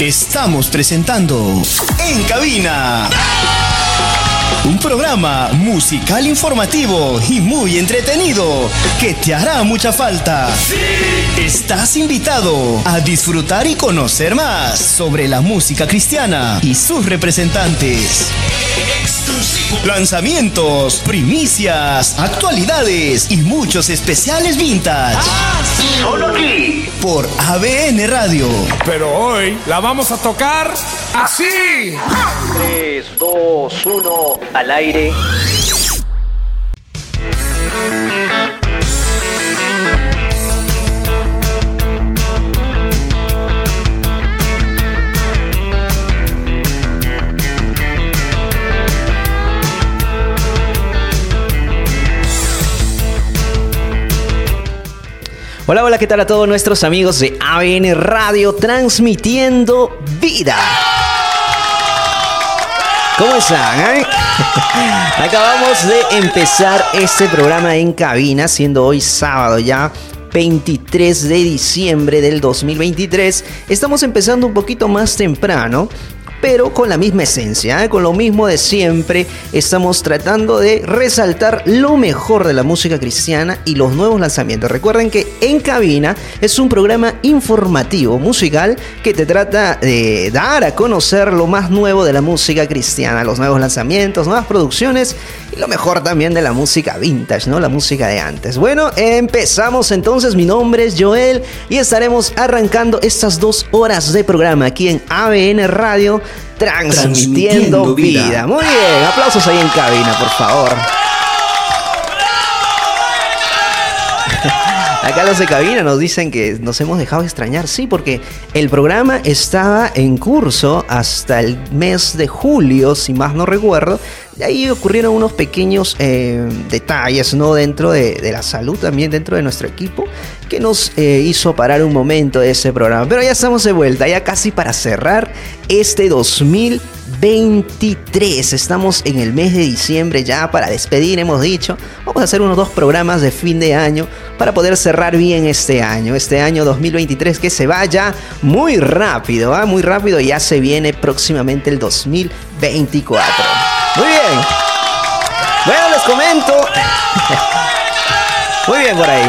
Estamos presentando En Cabina. Un programa musical informativo y muy entretenido que te hará mucha falta. Estás invitado a disfrutar y conocer más sobre la música cristiana y sus representantes. Lanzamientos, primicias, actualidades y muchos especiales vintage. Solo aquí por ABN Radio. Pero hoy la vamos a tocar así. 3, 2, 1, al aire. Hola, hola, ¿qué tal a todos nuestros amigos de ABN Radio transmitiendo vida? ¿Cómo están? eh? Acabamos de empezar este programa en cabina, siendo hoy sábado ya. 23 de diciembre del 2023. Estamos empezando un poquito más temprano, pero con la misma esencia, ¿eh? con lo mismo de siempre. Estamos tratando de resaltar lo mejor de la música cristiana y los nuevos lanzamientos. Recuerden que En Cabina es un programa informativo musical que te trata de dar a conocer lo más nuevo de la música cristiana, los nuevos lanzamientos, nuevas producciones y lo mejor también de la música vintage, ¿no? La música de antes. Bueno, empezamos entonces. Mi nombre es Joel y estaremos arrancando estas dos horas de programa aquí en ABN Radio transmitiendo, Transmitiendo vida. vida. Muy bien, aplausos ahí en cabina, por favor. Acá los de cabina nos dicen que nos hemos dejado extrañar, sí, porque el programa estaba en curso hasta el mes de julio, si más no recuerdo. De ahí ocurrieron unos pequeños eh, detalles, ¿no? Dentro de, de la salud, también dentro de nuestro equipo, que nos eh, hizo parar un momento de ese programa. Pero ya estamos de vuelta, ya casi para cerrar este 2023. Estamos en el mes de diciembre ya para despedir, hemos dicho. Vamos a hacer unos dos programas de fin de año para poder cerrar bien este año. Este año 2023 que se vaya muy rápido, ¿ah? Muy rápido. Ya se viene próximamente el 2024. Muy bien. Bueno, les comento. Muy bien por ahí.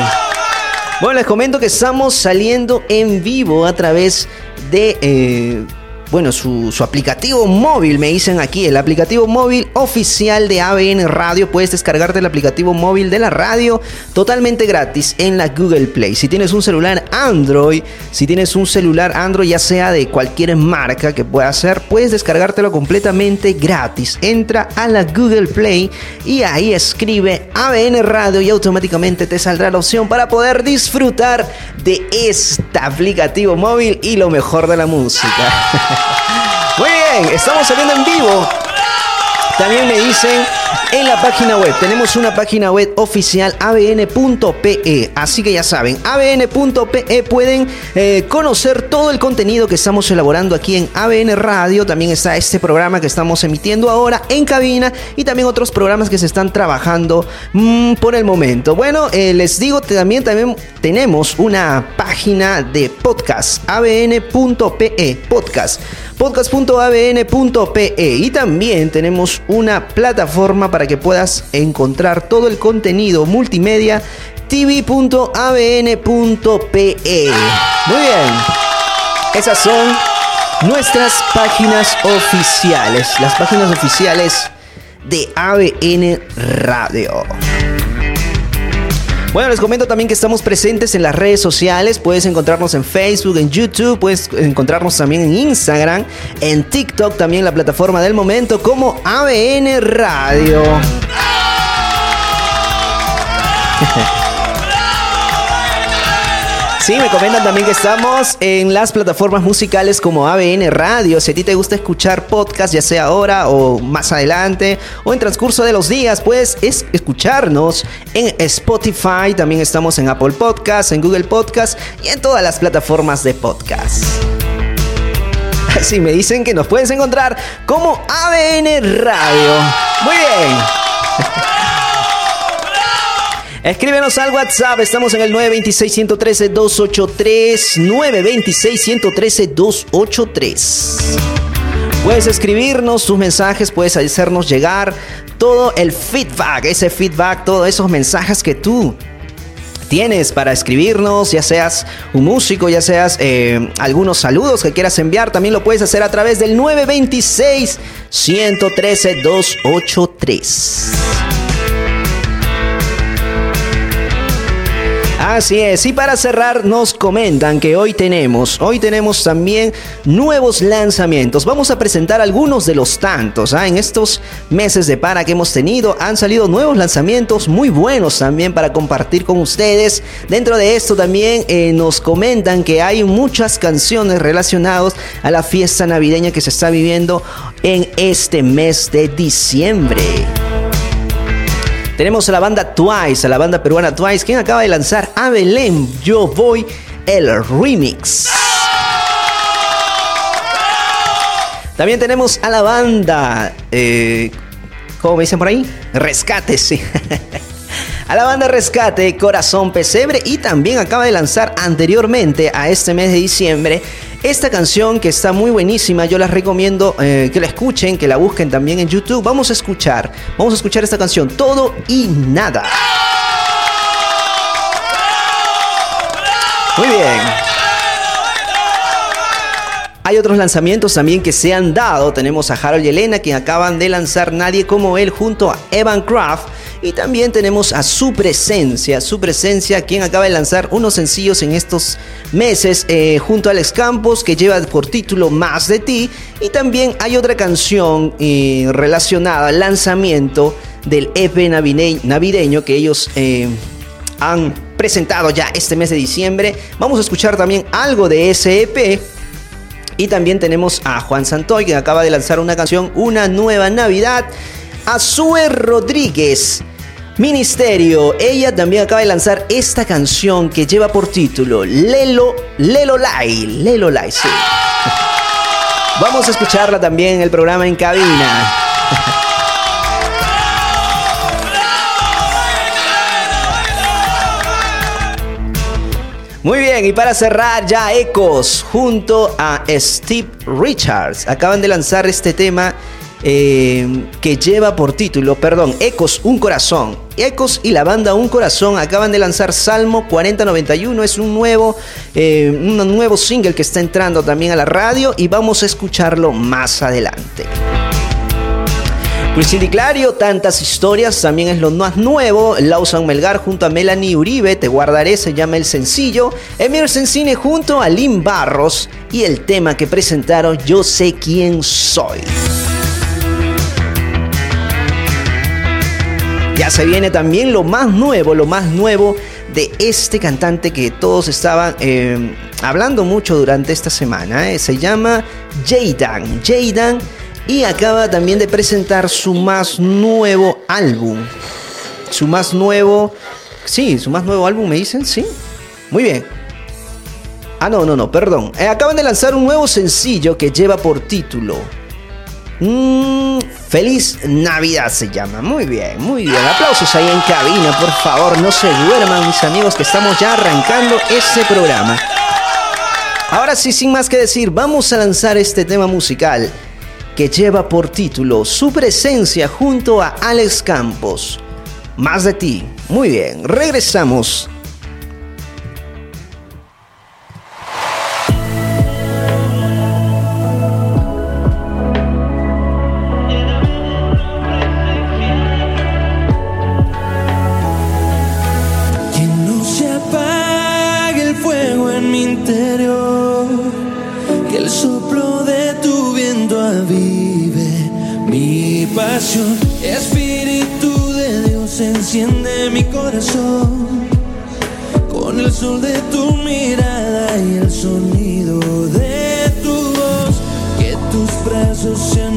Bueno, les comento que estamos saliendo en vivo a través de, eh, bueno, su, aplicativo móvil, me dicen aquí, el aplicativo móvil oficial de ABN Radio. Puedes descargarte el aplicativo móvil de la radio totalmente gratis en la Google Play. Si tienes un celular Android, si tienes un celular Android ya sea de cualquier marca que pueda ser, puedes descargártelo completamente gratis. Entra a la Google Play y ahí escribe ABN Radio y automáticamente te saldrá la opción para poder disfrutar de este aplicativo móvil y lo mejor de la música. Muy bien, estamos saliendo en vivo. También me dicen en la página web, tenemos una página web oficial abn.pe, así que ya saben, abn.pe pueden eh, conocer todo el contenido que estamos elaborando aquí en ABN Radio, también está este programa que estamos emitiendo ahora en cabina y también otros programas que se están trabajando mm, por el momento. Bueno, eh, les digo también, también tenemos una página de podcast, abn.pe, podcast podcast.abn.pe y también tenemos una plataforma para que puedas encontrar todo el contenido multimedia tv.abn.pe. Muy bien. Esas son nuestras páginas oficiales, las páginas oficiales de ABN Radio. Bueno, les comento también que estamos presentes en las redes sociales. Puedes encontrarnos en Facebook, en YouTube, puedes encontrarnos también en Instagram, en TikTok, también la plataforma del momento como ABN Radio. Sí, me comentan también que estamos en las plataformas musicales como ABN Radio. Si a ti te gusta escuchar podcast, ya sea ahora o más adelante o en transcurso de los días, puedes es escucharnos en Spotify. También estamos en Apple Podcast, en Google Podcast y en todas las plataformas de podcast. Así me dicen que nos puedes encontrar como ABN Radio. Muy bien. Escríbenos al WhatsApp, estamos en el 926-113-283. 926-113-283. Puedes escribirnos tus mensajes, puedes hacernos llegar todo el feedback, ese feedback, todos esos mensajes que tú tienes para escribirnos, ya seas un músico, ya seas eh, algunos saludos que quieras enviar, también lo puedes hacer a través del 926 113 283. Así es, y para cerrar nos comentan que hoy tenemos, hoy tenemos también nuevos lanzamientos. Vamos a presentar algunos de los tantos. ¿ah? En estos meses de para que hemos tenido han salido nuevos lanzamientos muy buenos también para compartir con ustedes. Dentro de esto también eh, nos comentan que hay muchas canciones relacionadas a la fiesta navideña que se está viviendo en este mes de diciembre. Tenemos a la banda Twice, a la banda peruana Twice, quien acaba de lanzar a Belén Yo Voy el remix. También tenemos a la banda, eh, ¿cómo me dicen por ahí? Rescate, sí. a la banda Rescate, Corazón Pesebre y también acaba de lanzar anteriormente a este mes de diciembre esta canción que está muy buenísima, yo les recomiendo eh, que la escuchen, que la busquen también en YouTube. Vamos a escuchar, vamos a escuchar esta canción, Todo y Nada. Muy bien. Hay otros lanzamientos también que se han dado. Tenemos a Harold y Elena, que acaban de lanzar Nadie como él junto a Evan Craft y también tenemos a su presencia, su presencia, quien acaba de lanzar unos sencillos en estos meses eh, junto a Alex Campos, que lleva por título Más de ti. Y también hay otra canción eh, relacionada al lanzamiento del EP navideño que ellos eh, han presentado ya este mes de diciembre. Vamos a escuchar también algo de ese EP. Y también tenemos a Juan Santoy, que acaba de lanzar una canción, Una Nueva Navidad. Azue Rodríguez. Ministerio, ella también acaba de lanzar esta canción que lleva por título Lelo, Lelo Lai, Lelo Lai, sí. Vamos a escucharla también en el programa en cabina. Muy bien, y para cerrar ya Ecos junto a Steve Richards. Acaban de lanzar este tema eh, que lleva por título, perdón, Ecos Un Corazón. Ecos y la banda Un Corazón acaban de lanzar Salmo 4091, es un nuevo, eh, un nuevo single que está entrando también a la radio y vamos a escucharlo más adelante. Luis Clario, tantas historias, también es lo más nuevo. Lawson Melgar junto a Melanie Uribe, Te guardaré, se llama el sencillo. Emerson Cine junto a Lynn Barros y el tema que presentaron Yo sé quién soy. Ya se viene también lo más nuevo, lo más nuevo de este cantante que todos estaban eh, hablando mucho durante esta semana. Eh. Se llama Jaydan. Jaydan y acaba también de presentar su más nuevo álbum. Su más nuevo... Sí, su más nuevo álbum, me dicen, sí. Muy bien. Ah, no, no, no, perdón. Eh, acaban de lanzar un nuevo sencillo que lleva por título Mmm, feliz Navidad se llama. Muy bien, muy bien. Aplausos ahí en cabina, por favor. No se duerman, mis amigos, que estamos ya arrancando este programa. Ahora sí, sin más que decir, vamos a lanzar este tema musical que lleva por título Su presencia junto a Alex Campos. Más de ti. Muy bien, regresamos enciende mi corazón con el sol de tu mirada y el sonido de tu voz. Que tus brazos sean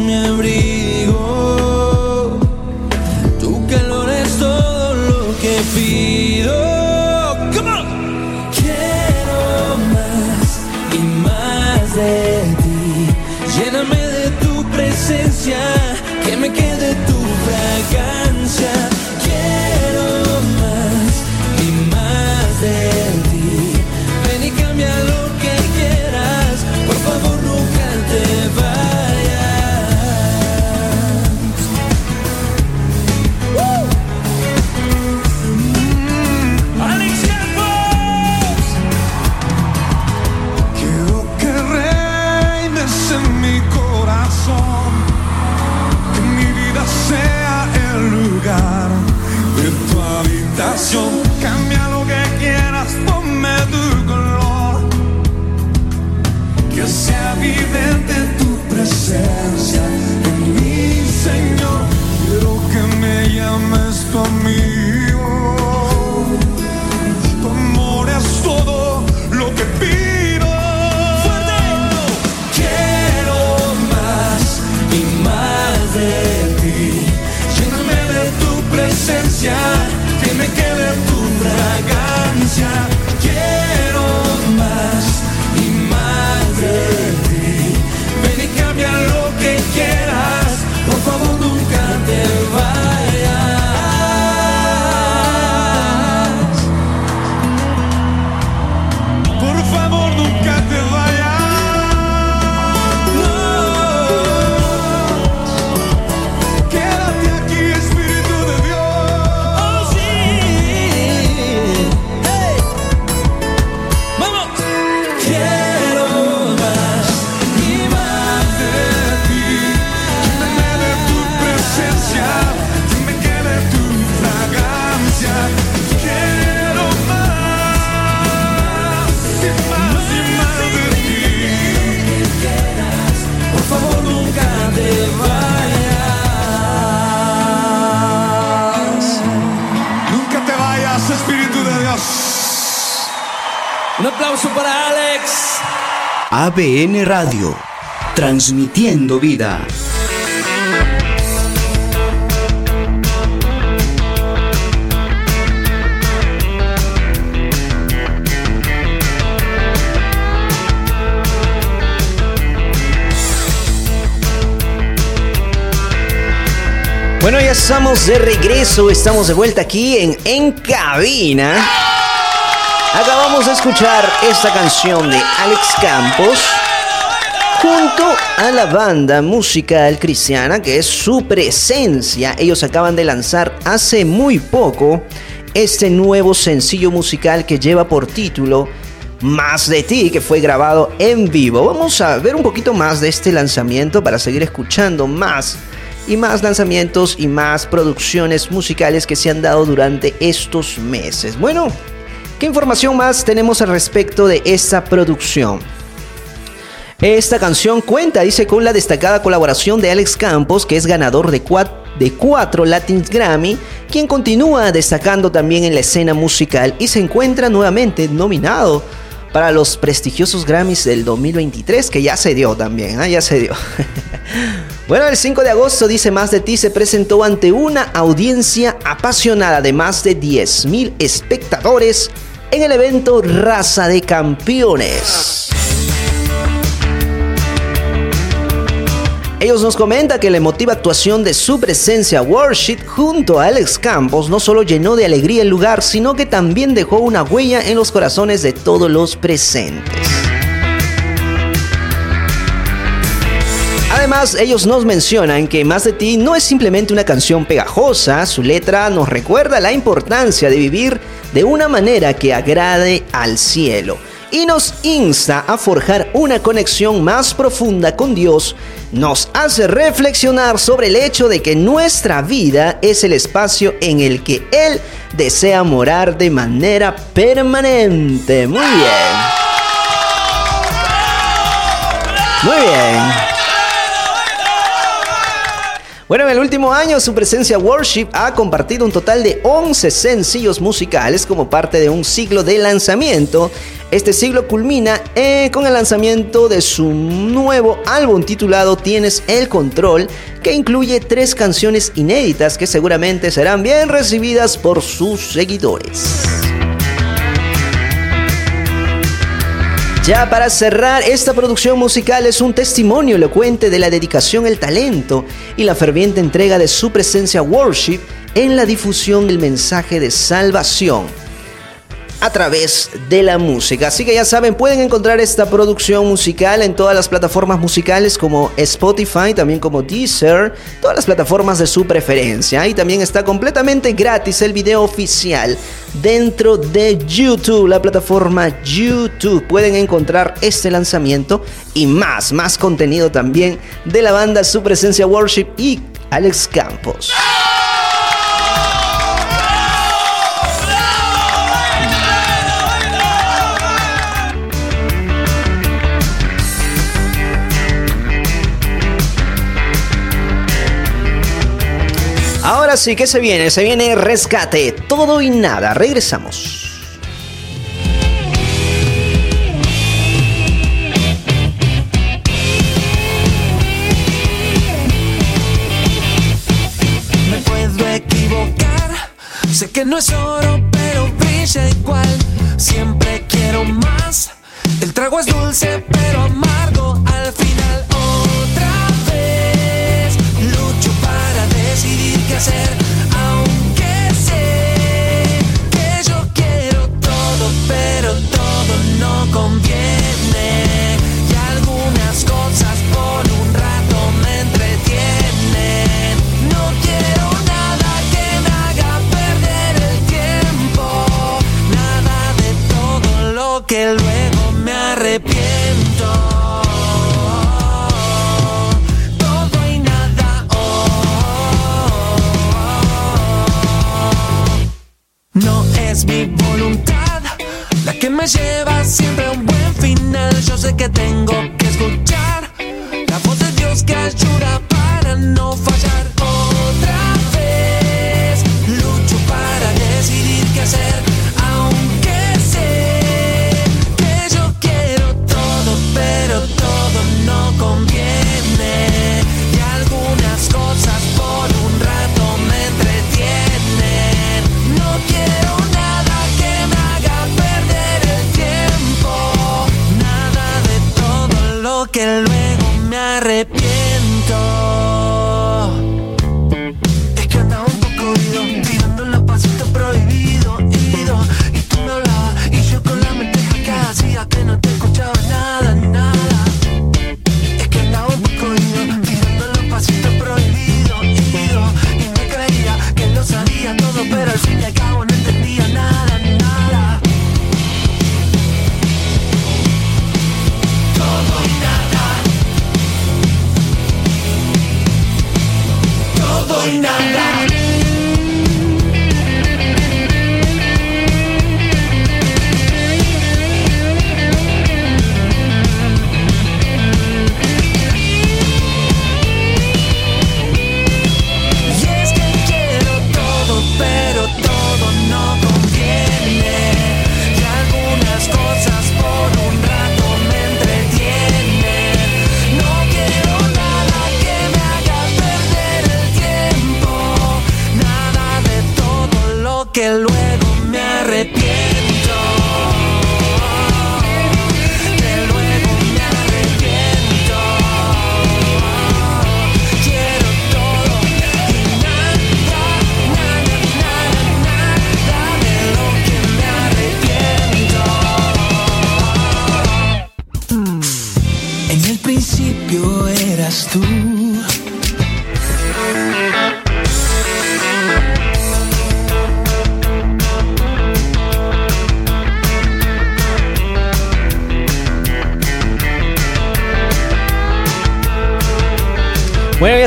presencia, que me quede tu fragancia. Un aplauso para Alex. ABN Radio, transmitiendo vida. Bueno, ya estamos de regreso, estamos de vuelta aquí en En Cabina. Acabamos de escuchar esta canción de Alex Campos junto a la banda musical cristiana que es su presencia. Ellos acaban de lanzar hace muy poco este nuevo sencillo musical que lleva por título Más de ti, que fue grabado en vivo. Vamos a ver un poquito más de este lanzamiento para seguir escuchando más y más lanzamientos y más producciones musicales que se han dado durante estos meses. Bueno, ¿qué información más tenemos al respecto de esta producción? Esta canción cuenta, dice, con la destacada colaboración de Alex Campos, que es ganador de cuatro, de cuatro Latin Grammy, quien continúa destacando también en la escena musical y se encuentra nuevamente nominado para los prestigiosos Grammys del 2023, que ya se dio también, ¿ah? ya se dio. bueno, el 5 de agosto, dice Más de ti, se presentó ante una audiencia apasionada de más de 10.000 espectadores en el evento Raza de Campeones. Ellos nos comentan que la emotiva actuación de su presencia Worship junto a Alex Campos no solo llenó de alegría el lugar, sino que también dejó una huella en los corazones de todos los presentes. Además, ellos nos mencionan que Más de ti no es simplemente una canción pegajosa, su letra nos recuerda la importancia de vivir de una manera que agrade al cielo y nos insta a forjar una conexión más profunda con Dios, nos hace reflexionar sobre el hecho de que nuestra vida es el espacio en el que Él desea morar de manera permanente. Muy bien. Muy bien. Bueno, en el último año su presencia Worship ha compartido un total de 11 sencillos musicales como parte de un ciclo de lanzamiento. Este siglo culmina eh, con el lanzamiento de su nuevo álbum titulado Tienes el Control, que incluye tres canciones inéditas que seguramente serán bien recibidas por sus seguidores. Ya para cerrar, esta producción musical es un testimonio elocuente de la dedicación, el talento y la ferviente entrega de su presencia worship en la difusión del mensaje de salvación a través de la música. Así que ya saben, pueden encontrar esta producción musical en todas las plataformas musicales como Spotify, también como Deezer, todas las plataformas de su preferencia. Y también está completamente gratis el video oficial dentro de YouTube, la plataforma YouTube. Pueden encontrar este lanzamiento y más, más contenido también de la banda Su Presencia Worship y Alex Campos. Ahora sí, ¿qué se viene? Se viene rescate, todo y nada. Regresamos. Me puedo equivocar, sé que no es oro, pero brilla igual. Siempre quiero más. El trago es dulce, pero amargo me lleva siempre a un buen final. Yo sé que tengo que escuchar la voz de Dios que ayuda para no fallar me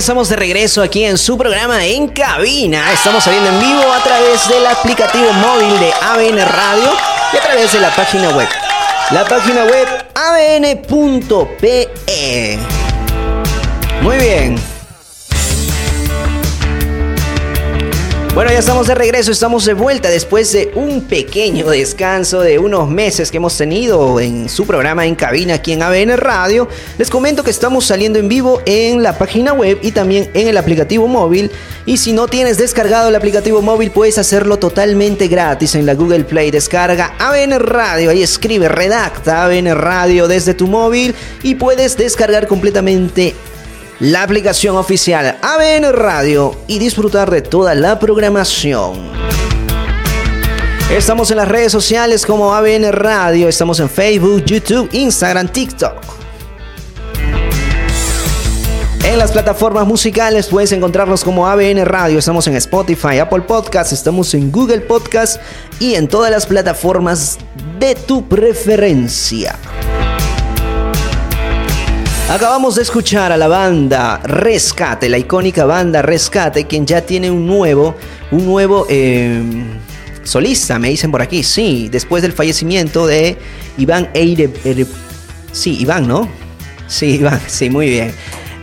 estamos de regreso aquí en su programa En Cabina. Estamos saliendo en vivo a través del aplicativo móvil de ABN Radio y a través de la página web. La página web abn.pe. Muy bien. Bueno, ya estamos de regreso, estamos de vuelta después de un pequeño descanso de unos meses que hemos tenido en su programa en cabina aquí en ABN Radio. Les comento que estamos saliendo en vivo en la página web y también en el aplicativo móvil. Y si no tienes descargado el aplicativo móvil, puedes hacerlo totalmente gratis en la Google Play. Descarga ABN Radio, ahí escribe, redacta ABN Radio desde tu móvil y puedes descargar completamente la aplicación oficial ABN Radio y disfrutar de toda la programación. Estamos en las redes sociales como ABN Radio, estamos en Facebook, YouTube, Instagram, TikTok. En las plataformas musicales puedes encontrarnos como ABN Radio, estamos en Spotify, Apple Podcasts, estamos en Google Podcasts y en todas las plataformas de tu preferencia. Acabamos de escuchar a la banda Rescate, la icónica banda Rescate, quien ya tiene un nuevo, un nuevo eh, solista, me dicen por aquí. Sí, después del fallecimiento de Iván Eire, sí, Iván, ¿no? Sí, Iván, sí, muy bien.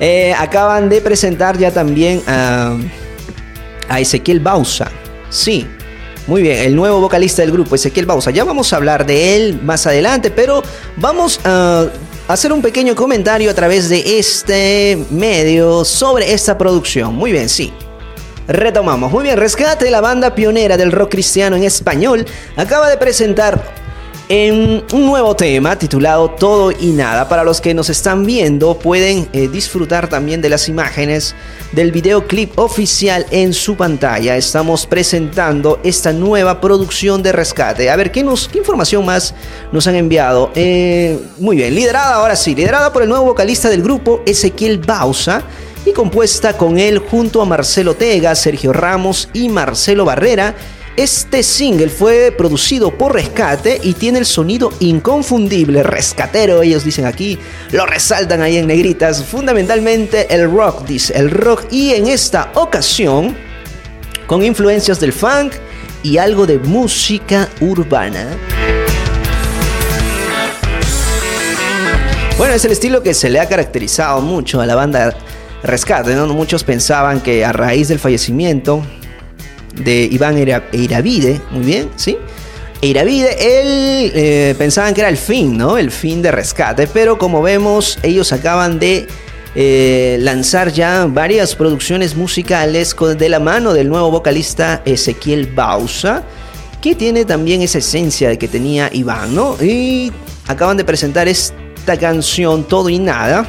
Eh, acaban de presentar ya también a, a Ezequiel Bausa. Sí, muy bien, el nuevo vocalista del grupo, Ezequiel Bausa. Ya vamos a hablar de él más adelante, pero vamos a hacer un pequeño comentario a través de este medio sobre esta producción. Muy bien, sí. Retomamos. Muy bien, Rescate, la banda pionera del rock cristiano en español, acaba de presentar en un nuevo tema titulado Todo y Nada. Para los que nos están viendo pueden eh, disfrutar también de las imágenes del videoclip oficial en su pantalla. Estamos presentando esta nueva producción de rescate. A ver, ¿qué, nos, qué información más nos han enviado? Eh, muy bien, liderada ahora sí, liderada por el nuevo vocalista del grupo, Ezequiel Bausa y compuesta con él junto a Marcelo Tega, Sergio Ramos y Marcelo Barrera este single fue producido por Rescate y tiene el sonido inconfundible, rescatero, ellos dicen aquí, lo resaltan ahí en negritas, fundamentalmente el rock, dice, el rock y en esta ocasión con influencias del funk y algo de música urbana. Bueno, es el estilo que se le ha caracterizado mucho a la banda Rescate, ¿no? Muchos pensaban que a raíz del fallecimiento de Iván Eiravide, muy bien, ¿sí? Eiravide, él eh, pensaban que era el fin, ¿no? El fin de rescate, pero como vemos, ellos acaban de eh, lanzar ya varias producciones musicales de la mano del nuevo vocalista Ezequiel Bausa, que tiene también esa esencia de que tenía Iván, ¿no? Y acaban de presentar esta canción Todo y Nada.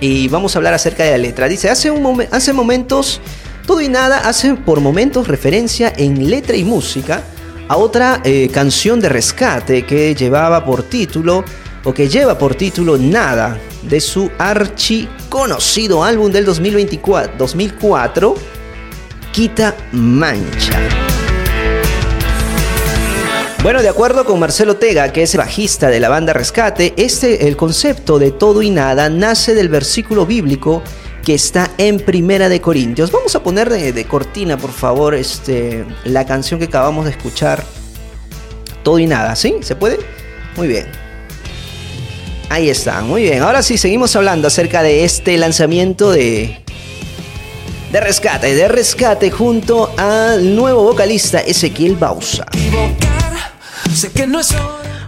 Y vamos a hablar acerca de la letra. Dice, hace, un hace momentos todo y nada hace por momentos referencia en letra y música a otra eh, canción de rescate que llevaba por título o que lleva por título Nada de su archi conocido álbum del 2024, 2004 Quita Mancha. Bueno, de acuerdo con Marcelo Tega, que es bajista de la banda Rescate, este el concepto de todo y nada nace del versículo bíblico que está en Primera de Corintios. Vamos a poner de, cortina, por favor, este, la canción que acabamos de escuchar. Todo y nada, ¿sí? ¿Se puede? Muy bien. Ahí está, muy bien. Ahora sí, seguimos hablando acerca de este lanzamiento de, de rescate, de rescate junto al nuevo vocalista Ezequiel Bausa. Sé que no es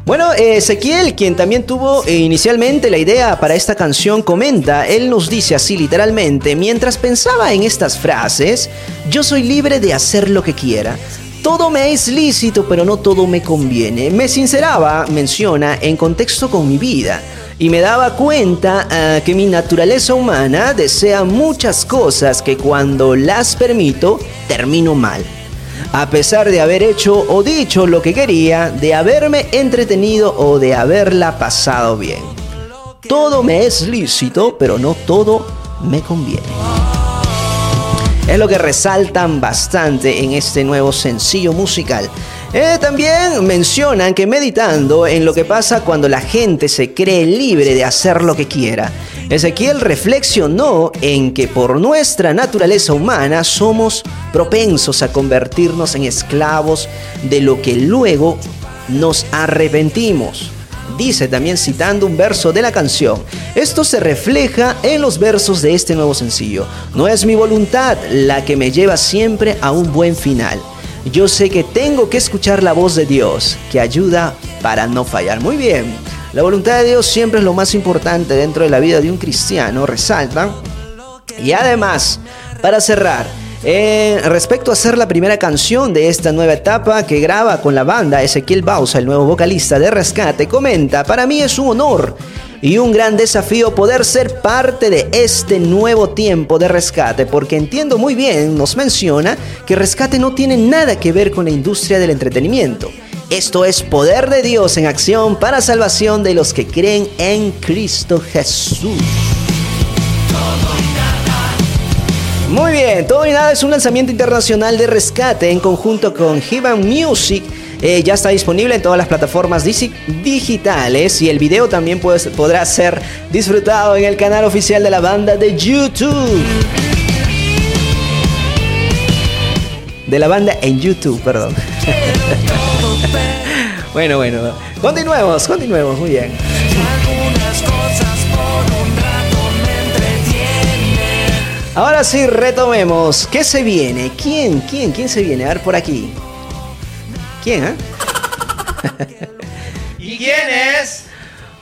bueno, Ezequiel, quien también tuvo eh, inicialmente la idea para esta canción, comenta, él nos dice así literalmente, mientras pensaba en estas frases, yo soy libre de hacer lo que quiera. Todo me es lícito, pero no todo me conviene. Me sinceraba, menciona, en contexto con mi vida y me daba cuenta ah, que mi naturaleza humana desea muchas cosas que cuando las permito termino mal a pesar de haber hecho o dicho lo que quería, de haberme entretenido o de haberla pasado bien. Todo me es lícito, pero no todo me conviene. Es lo que resaltan bastante en este nuevo sencillo musical. Eh, también mencionan que meditando en lo que pasa cuando la gente se cree libre de hacer lo que quiera Ezequiel reflexionó en que por nuestra naturaleza humana somos propensos a convertirnos en esclavos de lo que luego nos arrepentimos. Dice también citando un verso de la canción, esto se refleja en los versos de este nuevo sencillo. No es mi voluntad la que me lleva siempre a un buen final. Yo sé que tengo que escuchar la voz de Dios, que ayuda para no fallar. Muy bien. La voluntad de Dios siempre es lo más importante dentro de la vida de un cristiano, resaltan. Y además, para cerrar, eh, respecto a ser la primera canción de esta nueva etapa que graba con la banda, Ezequiel Bausa, el nuevo vocalista de Rescate, comenta, para mí es un honor y un gran desafío poder ser parte de este nuevo tiempo de rescate, porque entiendo muy bien, nos menciona, que rescate no tiene nada que ver con la industria del entretenimiento. Esto es poder de Dios en acción para salvación de los que creen en Cristo Jesús. Muy bien, Todo y Nada es un lanzamiento internacional de rescate en conjunto con Heaven Music. Eh, ya está disponible en todas las plataformas digitales y el video también podrá ser disfrutado en el canal oficial de la banda de YouTube. De la banda en YouTube, perdón. bueno, bueno. Continuemos, continuemos, muy bien. Ahora sí, retomemos. ¿Qué se viene? ¿Quién? ¿Quién? ¿Quién se viene? A ver por aquí. ¿Quién, eh? ¿Y quién es?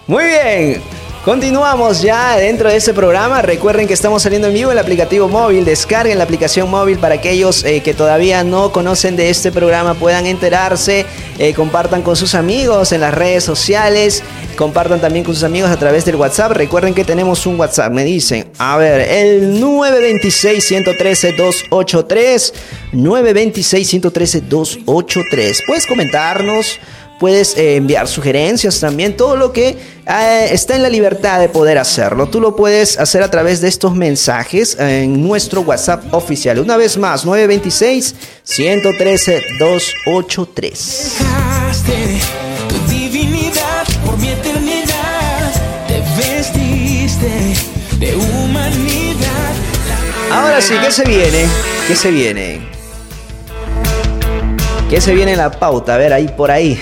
Muy bien. Continuamos ya dentro de este programa. Recuerden que estamos saliendo en vivo el aplicativo móvil. Descarguen la aplicación móvil para aquellos eh, que todavía no conocen de este programa puedan enterarse. Eh, compartan con sus amigos en las redes sociales. Compartan también con sus amigos a través del WhatsApp. Recuerden que tenemos un WhatsApp. Me dicen, a ver, el 926-113-283. 926-113-283. Puedes comentarnos puedes eh, enviar sugerencias también, todo lo que eh, está en la libertad de poder hacerlo. Tú lo puedes hacer a través de estos mensajes en nuestro WhatsApp oficial. Una vez más, 926-113-283. Tu divinidad por mi eternidad, te vestiste de humanidad. Ahora sí, ¿qué se viene? ¿Qué se viene? ¿Qué se viene en la pauta? A ver, ahí por ahí.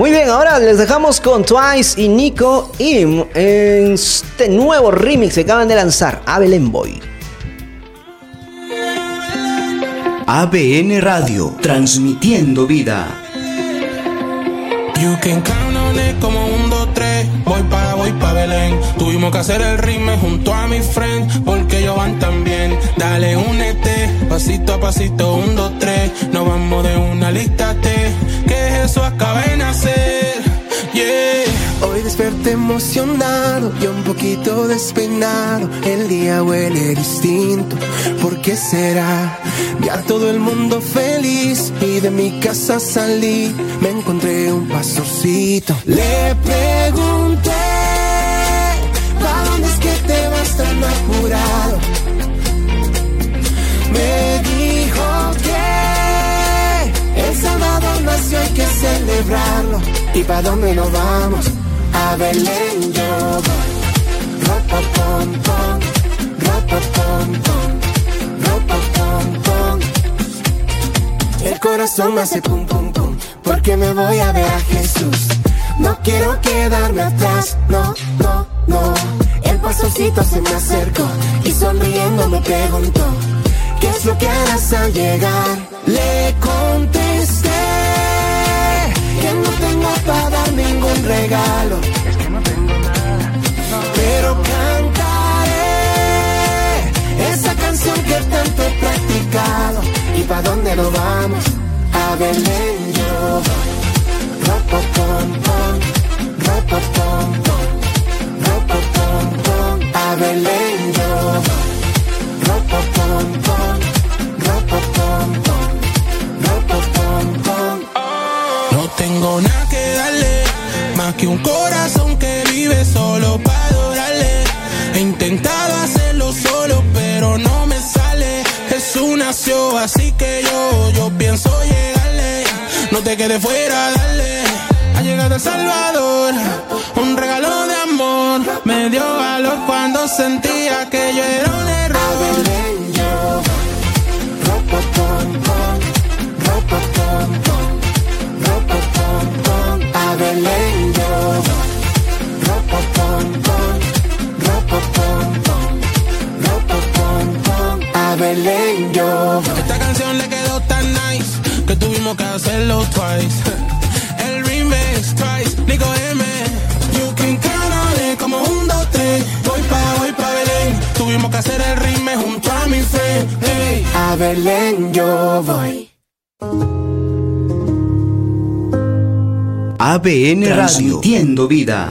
Muy bien, ahora les dejamos con Twice y Nico Im en este nuevo remix que acaban de lanzar, Abel Boy. ABN Radio, transmitiendo vida. You can count on it como un, dos, tres. Voy pa, voy pa Belén. Tuvimos que hacer el ritmo junto a mi friend, porque ellos van también. Dale, únete, pasito a pasito, un, dos, tres. Nos vamos de una lista T. Eso acaba de nacer. Yeah. Hoy desperté emocionado y un poquito despeinado. El día huele distinto. ¿Por qué será? Ya todo el mundo feliz y de mi casa salí. Me encontré un pastorcito. Le pregunté, ¿pa dónde es que te vas tan apurado? ¿Y pa dónde nos vamos? A Belén yo voy. Ropa pom pom, ropa pom. El corazón me hace pum pum pum, porque me voy a ver a Jesús. No quiero quedarme atrás, no, no, no. El pastorcito se me acercó y sonriendo me preguntó, ¿qué es lo que harás al llegar? Le contesté para dar ningún regalo. Es que no tengo nada. Pero cantaré esa canción que tanto he practicado. ¿Y para dónde nos vamos? A Belén yo voy. Ropa pom pom, ropa pom pom, ropa pom pom. A Belén yo voy. Ropa pom pom, ropa pom pom, ropa pom pom. No tengo nada que un corazón que vive solo para adorarle. He intentado hacerlo solo, pero no me sale. Jesús nació, así que yo, yo pienso llegarle. No te quedes fuera, dale. Ha llegado el Salvador, un regalo de amor. Me dio valor cuando sentía que yo era un error. Belén yo. Esta canción le quedó tan nice que tuvimos que hacerlo twice. El remix twice, Nico M. You can count on it como un, dos, tres. Voy pa, voy pa Belén. Tuvimos que hacer el remix junto a mi friend. Hey. A Belén yo voy. ABN Radio, transmitiendo vida.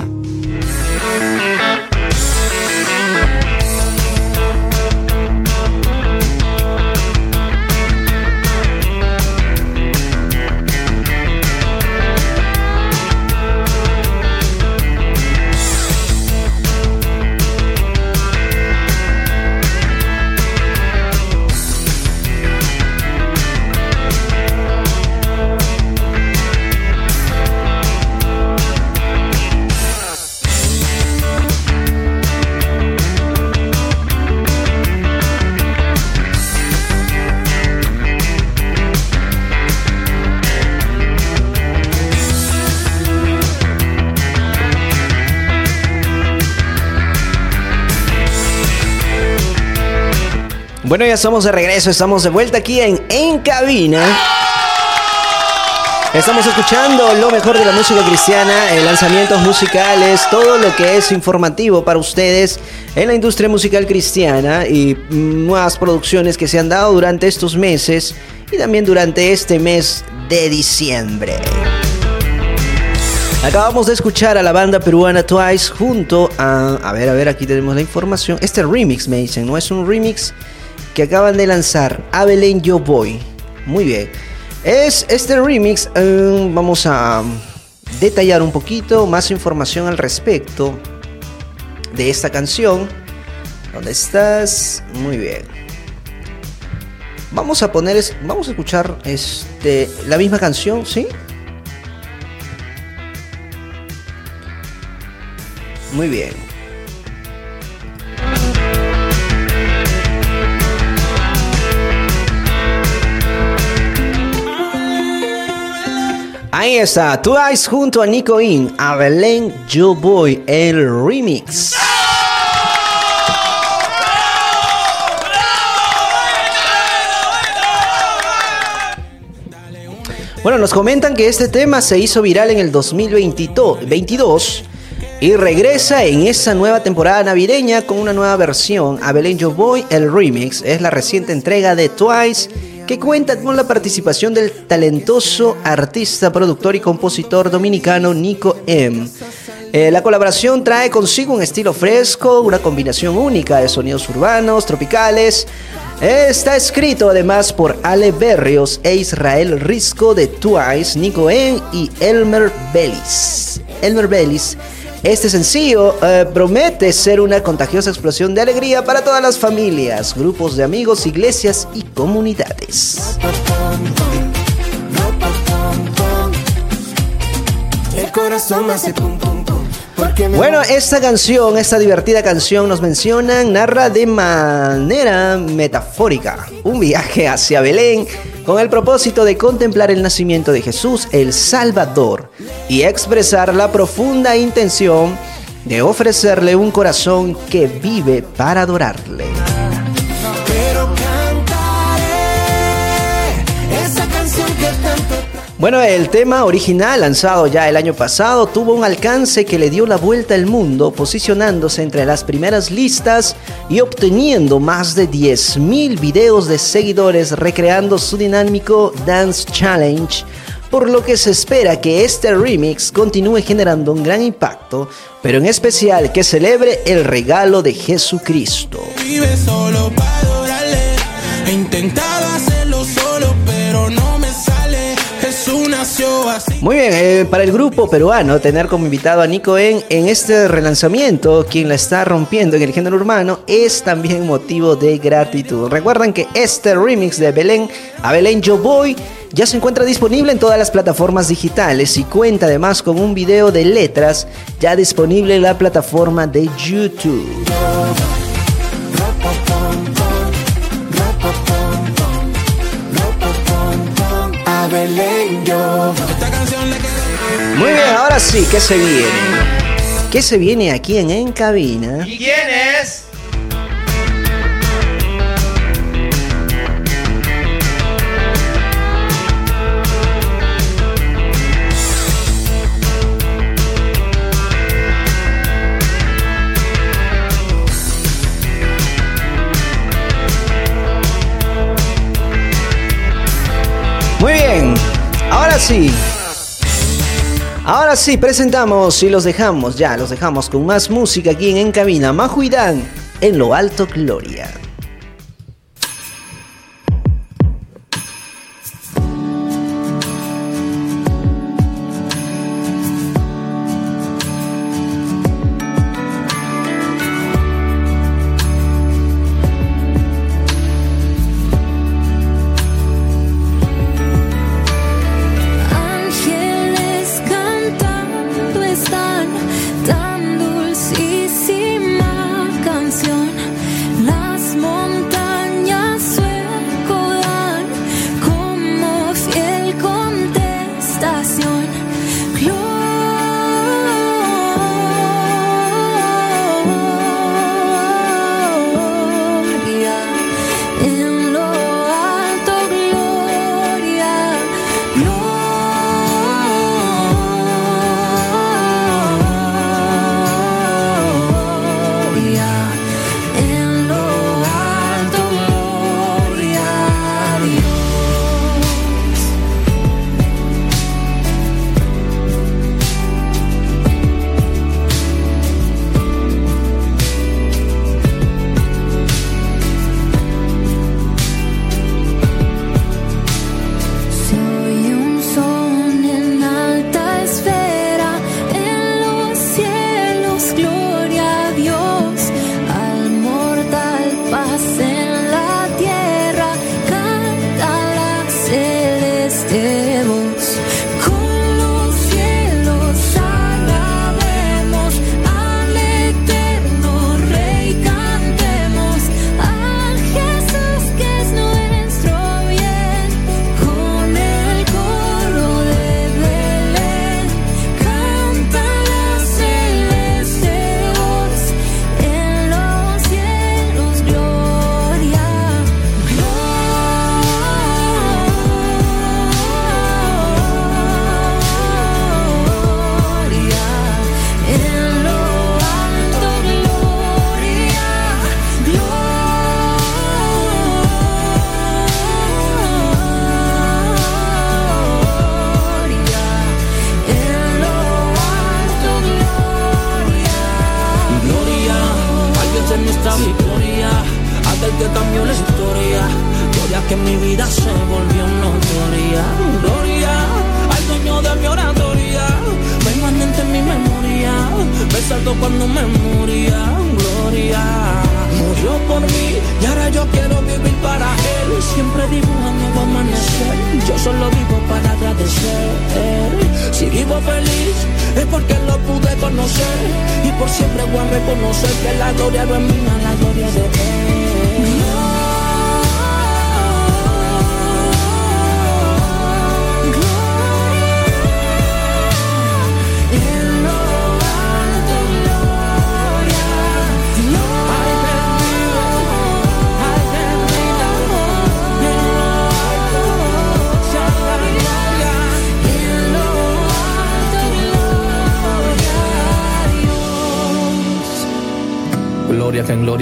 Bueno, ya estamos de regreso, estamos de vuelta aquí en En Cabina. Estamos escuchando lo mejor de la música cristiana, lanzamientos musicales, todo lo que es informativo para ustedes en la industria musical cristiana y nuevas producciones que se han dado durante estos meses y también durante este mes de diciembre. Acabamos de escuchar a la banda peruana Twice junto a... A ver, a ver, aquí tenemos la información. Este remix me dicen, ¿no? Es un remix que acaban de lanzar. Abelén Yo Boy. Muy bien. Es este remix, eh, vamos a detallar un poquito más información al respecto de esta canción. ¿Dónde estás? Muy bien. Vamos a poner, vamos a escuchar este, la misma canción, ¿sí? Muy bien. Ahí está, Twice junto a Nico In, a Belén Yo Boy, el remix. Bueno, nos comentan que este tema se hizo viral en el 2022 y regresa en esa nueva temporada navideña con una nueva versión. A Belén Yo Boy, el remix, es la reciente entrega de Twice que cuenta con la participación del talentoso artista, productor y compositor dominicano Nico M. Eh, la colaboración trae consigo un estilo fresco, una combinación única de sonidos urbanos, tropicales. Está escrito además por Ale Berrios e Israel Risco de Twice, Nico M y Elmer Bellis. Elmer Bellis este sencillo eh, promete ser una contagiosa explosión de alegría para todas las familias, grupos de amigos, iglesias y comunidades. El corazón hace pum pum bueno, esta canción, esta divertida canción nos menciona, narra de manera metafórica un viaje hacia Belén con el propósito de contemplar el nacimiento de Jesús, el Salvador, y expresar la profunda intención de ofrecerle un corazón que vive para adorarle. Bueno, el tema original lanzado ya el año pasado tuvo un alcance que le dio la vuelta al mundo, posicionándose entre las primeras listas y obteniendo más de 10.000 videos de seguidores recreando su dinámico Dance Challenge, por lo que se espera que este remix continúe generando un gran impacto, pero en especial que celebre el regalo de Jesucristo. Vive solo para adorarle, hacerlo muy bien, eh, para el grupo peruano, tener como invitado a Nico En en este relanzamiento, quien la está rompiendo en el género urbano, es también motivo de gratitud. Recuerden que este remix de Belén a Belén Yo Voy ya se encuentra disponible en todas las plataformas digitales y cuenta además con un video de letras ya disponible en la plataforma de YouTube. Muy bien, ahora sí, ¿qué se viene? ¿Qué se viene aquí en En Cabina? ¿Y quién es? Ahora sí. Ahora sí, presentamos y los dejamos, ya, los dejamos con más música aquí en En Cabina. Majuidán, en lo alto Gloria.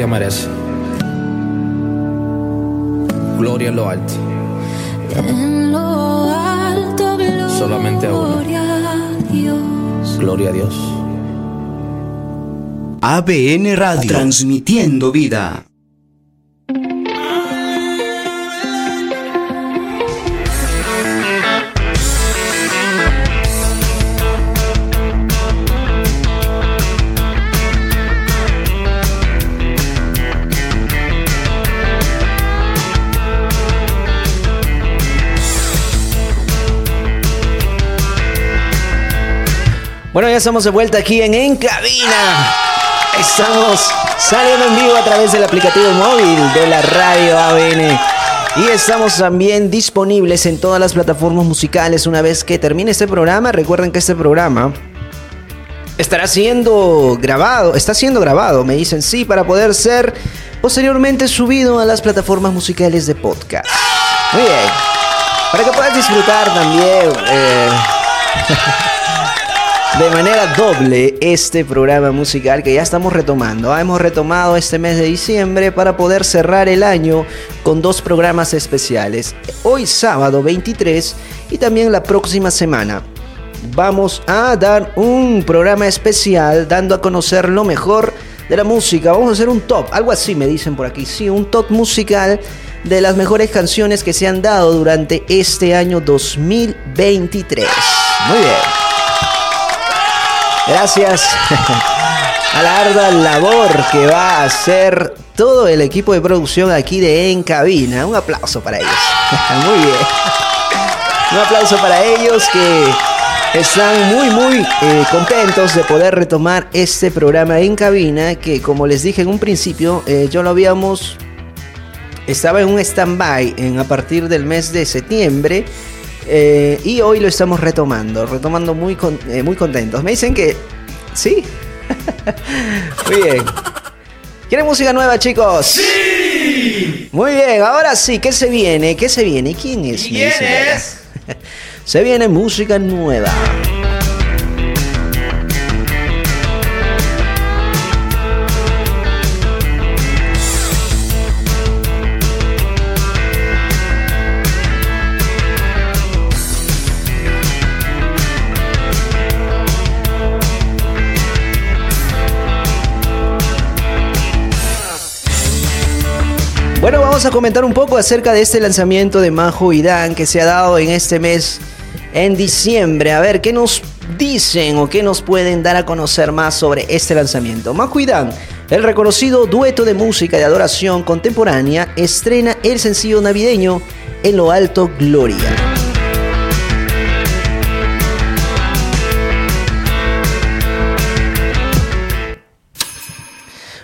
Que merece. Gloria en lo alto. En lo alto, gloria Solamente a uno. a Dios. Gloria a Dios. ABN Radio. Transmitiendo vida. Bueno, ya estamos de vuelta aquí en En Cabina. Estamos saliendo en vivo a través del aplicativo móvil de la radio ABN. Y estamos también disponibles en todas las plataformas musicales una vez que termine este programa. Recuerden que este programa estará siendo grabado, está siendo grabado, me dicen sí, para poder ser posteriormente subido a las plataformas musicales de podcast. Muy bien. Para que puedas disfrutar también eh, de manera doble este programa musical que ya estamos retomando. Ah, Hemos retomado este mes de diciembre para poder cerrar el año con dos programas especiales. Hoy sábado 23 y también la próxima semana. Vamos a dar un programa especial dando a conocer lo mejor de la música. Vamos a hacer un top, algo así me dicen por aquí. Sí, un top musical de las mejores canciones que se han dado durante este año 2023. Muy bien. Gracias a la ardua labor que va a hacer todo el equipo de producción aquí de En Cabina. Un aplauso para ellos. Muy bien. Un aplauso para ellos que están muy muy eh, contentos de poder retomar este programa en cabina que como les dije en un principio eh, yo lo habíamos estaba en un stand-by a partir del mes de septiembre eh, y hoy lo estamos retomando, retomando muy, con- eh, muy contentos. Me dicen que sí. muy bien. ¿Quieren música nueva, chicos? ¡Sí! Muy bien, ahora sí, ¿qué se viene? ¿Qué se viene? ¿Quién es? ¿Quién es? se viene música nueva. Vamos a comentar un poco acerca de este lanzamiento de Majo y Dan que se ha dado en este mes, en diciembre. A ver, ¿qué nos dicen o qué nos pueden dar a conocer más sobre este lanzamiento? Majo y Dan, el reconocido dueto de música de adoración contemporánea, estrena el sencillo navideño En lo alto Gloria.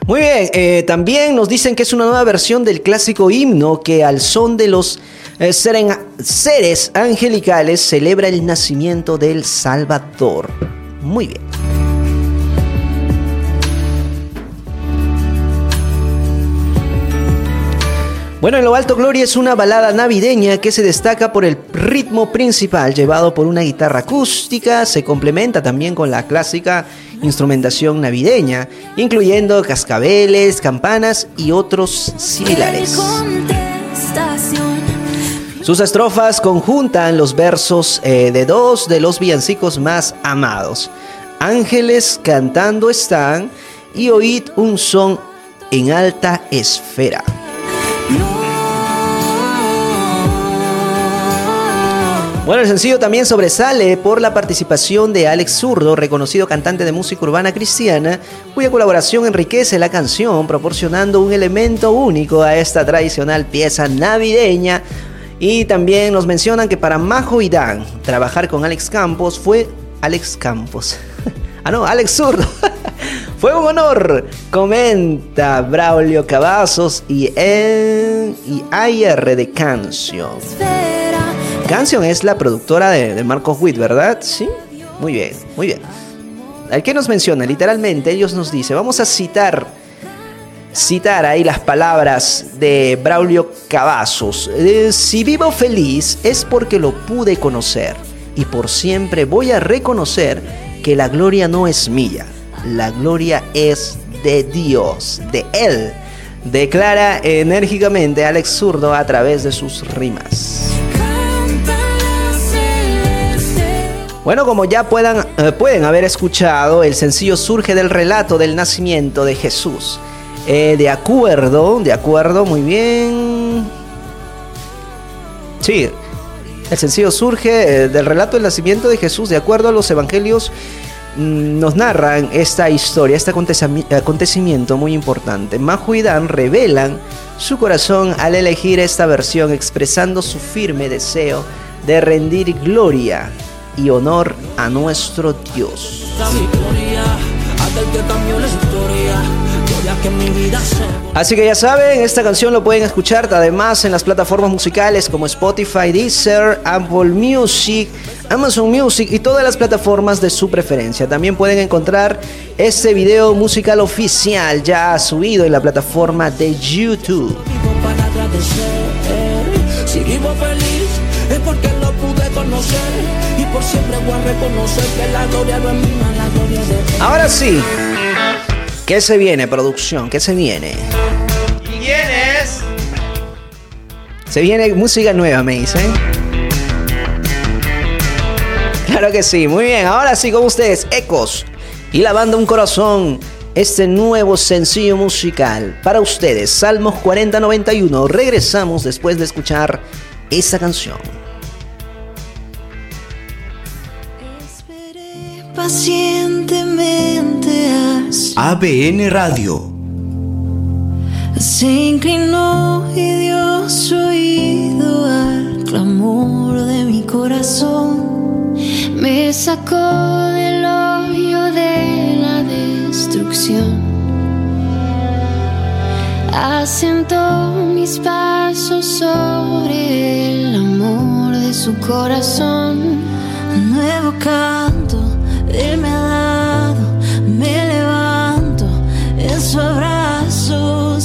Muy bien, eh, también nos dicen que es una nueva versión del clásico himno que al son de los eh, seres angelicales celebra el nacimiento del Salvador. Muy bien. Bueno, en lo alto Gloria es una balada navideña que se destaca por el ritmo principal llevado por una guitarra acústica, se complementa también con la clásica instrumentación navideña, incluyendo cascabeles, campanas y otros similares. Sus estrofas conjuntan los versos eh, de dos de los villancicos más amados. Ángeles cantando están y oíd un son en alta esfera. Bueno, el sencillo también sobresale por la participación de Alex Zurdo, reconocido cantante de música urbana cristiana, cuya colaboración enriquece la canción, proporcionando un elemento único a esta tradicional pieza navideña. Y también nos mencionan que para Majo y Dan, trabajar con Alex Campos fue Alex Campos. ah, no, Alex Zurdo. fue un honor, comenta Braulio Cavazos y, en, y AR de Canción. Canción es la productora de, de Marcos Witt, ¿verdad? Sí. Muy bien, muy bien. Al que nos menciona, literalmente, ellos nos dice, vamos a citar, citar ahí las palabras de Braulio Cavazos. Eh, si vivo feliz es porque lo pude conocer y por siempre voy a reconocer que la gloria no es mía, la gloria es de Dios, de Él. Declara enérgicamente Alex Zurdo a través de sus rimas. Bueno, como ya puedan, eh, pueden haber escuchado, el sencillo surge del relato del nacimiento de Jesús. Eh, de acuerdo, de acuerdo, muy bien. Sí, el sencillo surge eh, del relato del nacimiento de Jesús. De acuerdo a los evangelios, mm, nos narran esta historia, este acontecimi- acontecimiento muy importante. Majo y Dan revelan su corazón al elegir esta versión, expresando su firme deseo de rendir gloria y honor a nuestro Dios. Así que ya saben, esta canción lo pueden escuchar además en las plataformas musicales como Spotify, Deezer, Apple Music, Amazon Music y todas las plataformas de su preferencia. También pueden encontrar este video musical oficial ya subido en la plataforma de YouTube. Por siempre voy a reconocer que la gloria no es mía, la gloria de Dios. Ahora sí, ¿qué se viene, producción? ¿Qué se viene? ¿Quién es? Se viene música nueva, me dicen. Claro que sí, muy bien. Ahora sí con ustedes, Ecos y la banda Un Corazón. Este nuevo sencillo musical para ustedes, Salmos 4091. Regresamos después de escuchar esta canción. Pacientemente ABN Radio. se inclinó y dio su oído al clamor de mi corazón. Me sacó del hoyo de la destrucción. Asentó mis pasos sobre el amor de su corazón. Un nuevo canto él me ha dado, me levanto en su abrazo.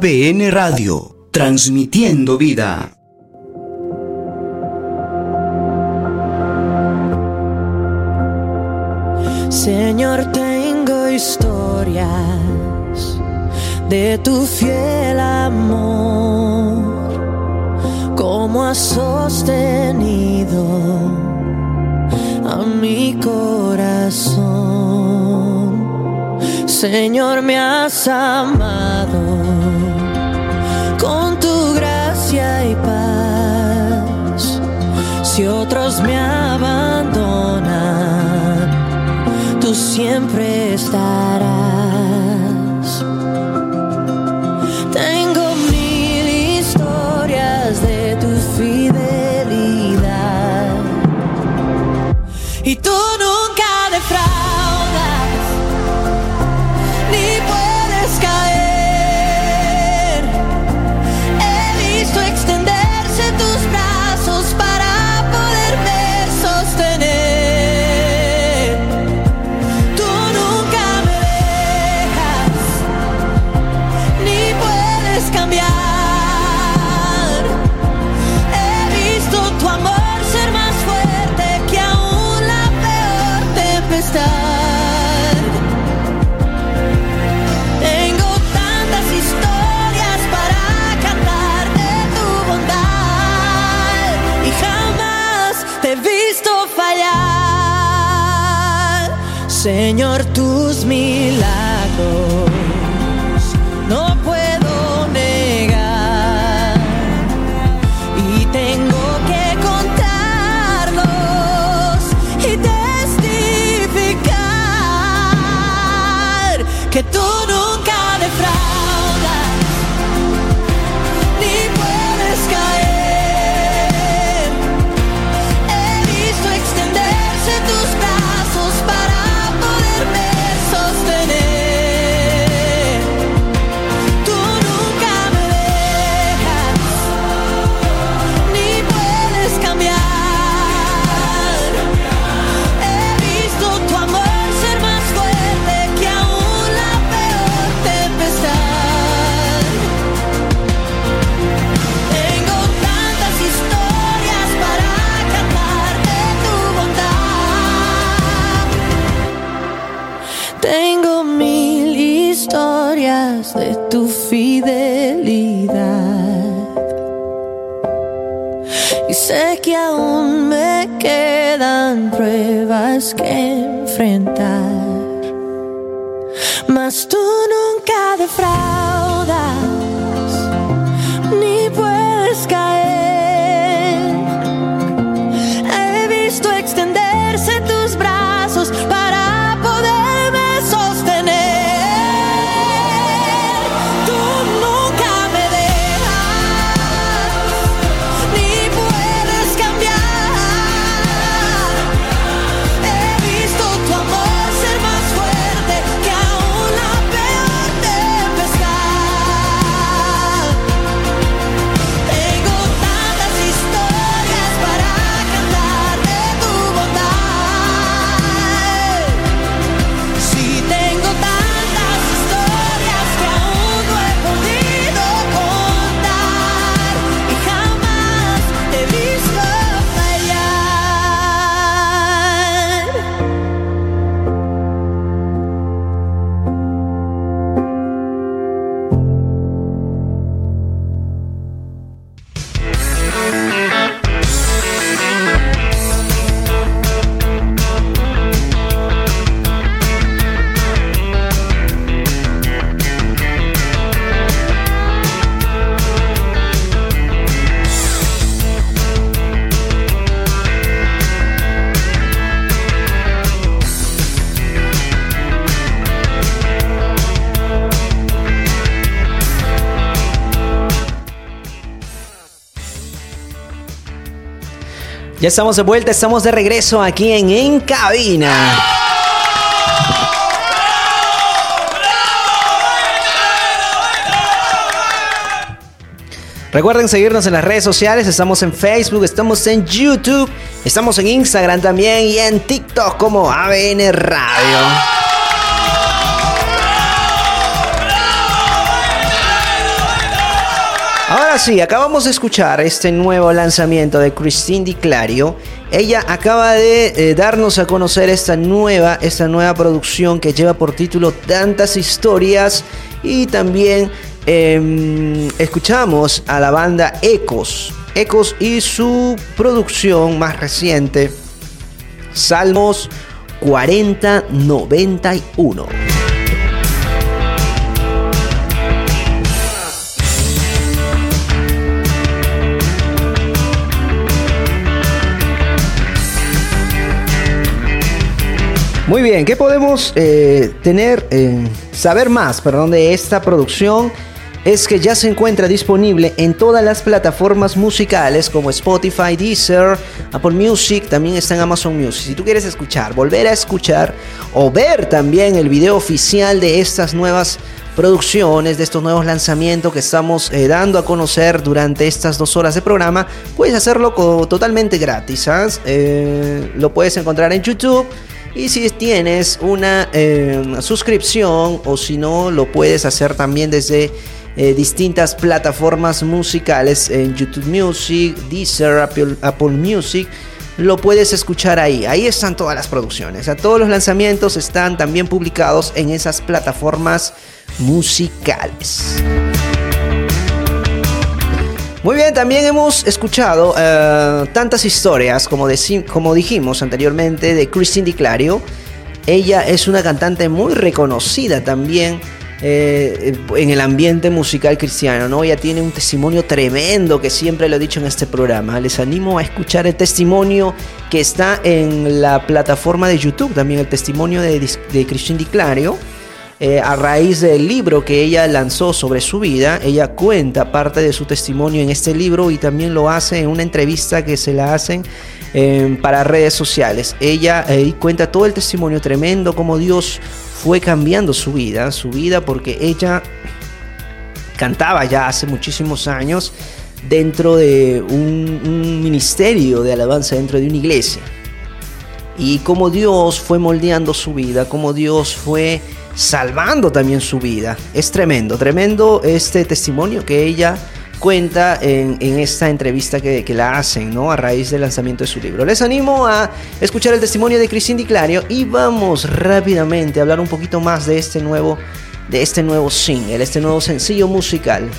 ABN Radio, transmitiendo vida. Señor, tengo historias de tu fiel amor, cómo has sostenido a mi corazón. Señor, me has amado otros me abandonan, tú siempre estarás. me. que enfrentar. Estamos de vuelta, estamos de regreso aquí en Encabina Recuerden seguirnos en las redes sociales, estamos en Facebook, estamos en YouTube, estamos en Instagram también y en TikTok como ABN Radio. Ahora sí, acabamos de escuchar este nuevo lanzamiento de Christine Di Clario. Ella acaba de eh, darnos a conocer esta nueva, esta nueva producción que lleva por título Tantas historias y también em, escuchamos a la banda Ecos. Ecos y su producción más reciente, Salmos 4091. Muy bien, ¿qué podemos eh, tener, eh, saber más, perdón, de esta producción? Es que ya se encuentra disponible en todas las plataformas musicales como Spotify, Deezer, Apple Music, también está en Amazon Music. Si tú quieres escuchar, volver a escuchar o ver también el video oficial de estas nuevas producciones, de estos nuevos lanzamientos que estamos eh, dando a conocer durante estas dos horas de programa, puedes hacerlo totalmente gratis. lo puedes encontrar en YouTube y si tienes una eh, suscripción o si no, lo puedes hacer también desde eh, distintas plataformas musicales en YouTube Music, Deezer, Apple, Music. Lo puedes escuchar ahí. Ahí están todas las producciones. todos los lanzamientos están también publicados en esas plataformas musicales. Muy bien, también hemos escuchado eh, tantas historias, como, dijimos anteriormente, de Christine Di Clario. Ella es una cantante muy reconocida también eh, en el ambiente musical cristiano, ¿no? Ella tiene un testimonio tremendo que siempre lo he dicho en este programa. Les animo a escuchar el testimonio que está en la plataforma de YouTube, también el testimonio de, Christine Di Clario eh, a raíz del libro que ella lanzó sobre su vida. Ella cuenta parte de su testimonio en este libro y también lo hace en una entrevista que se la hacen em, para redes sociales. Ella eh, cuenta todo el testimonio tremendo, como Dios fue cambiando su vida, su vida porque ella cantaba ya hace muchísimos años dentro de un, un ministerio de alabanza, dentro de una iglesia. Y como Dios fue moldeando su vida, como Dios fue salvando también su vida. Es tremendo, tremendo este testimonio que ella cuenta en, esta entrevista que, la hacen, ¿no? A raíz del lanzamiento de su libro. Les animo a escuchar el testimonio de Cristín Di Clario y vamos rápidamente a hablar un poquito más de este nuevo, de este nuevo single, este nuevo sencillo musical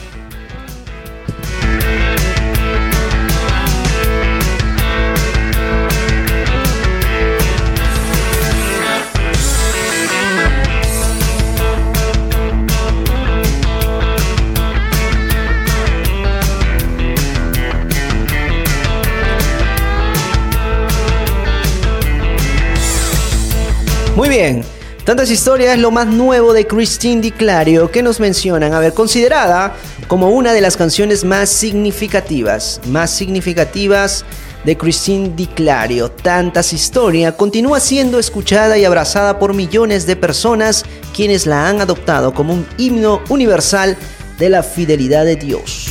Muy bien. Tantas historias es lo más nuevo de Christine Di Clario que nos mencionan, a ver, considerada como una de las canciones más significativas, más significativas de Christine Di Clario. Tantas historias continúa siendo escuchada y abrazada por millones de personas quienes la han adoptado como un himno universal de la fidelidad de Dios.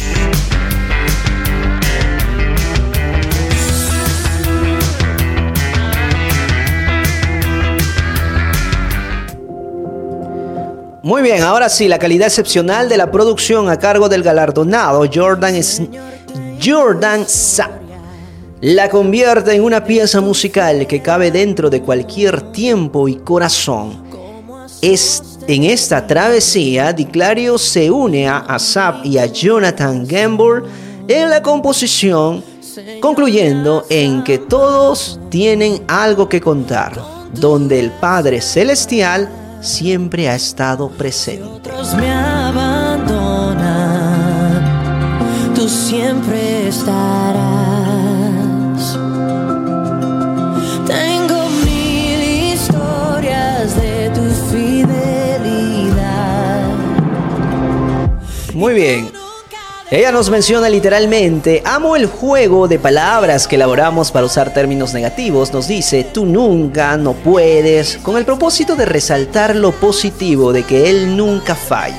Muy bien, ahora sí, la calidad excepcional de la producción a cargo del galardonado Jordan, Jordan Sa la convierte en una pieza musical que cabe dentro de cualquier tiempo y corazón. Es, en esta travesía, Diclario se une a Asap y a Jonathan Gamble en la composición, concluyendo en que todos tienen algo que contar, donde el Padre Celestial siempre ha estado presente. Me abandonan, tú siempre estarás. Tengo mil historias de tu fidelidad. Muy bien. Ella nos menciona literalmente, amo el juego de palabras que elaboramos para usar términos negativos, nos dice, tú nunca, no puedes, con el propósito de resaltar lo positivo de que Él nunca falla.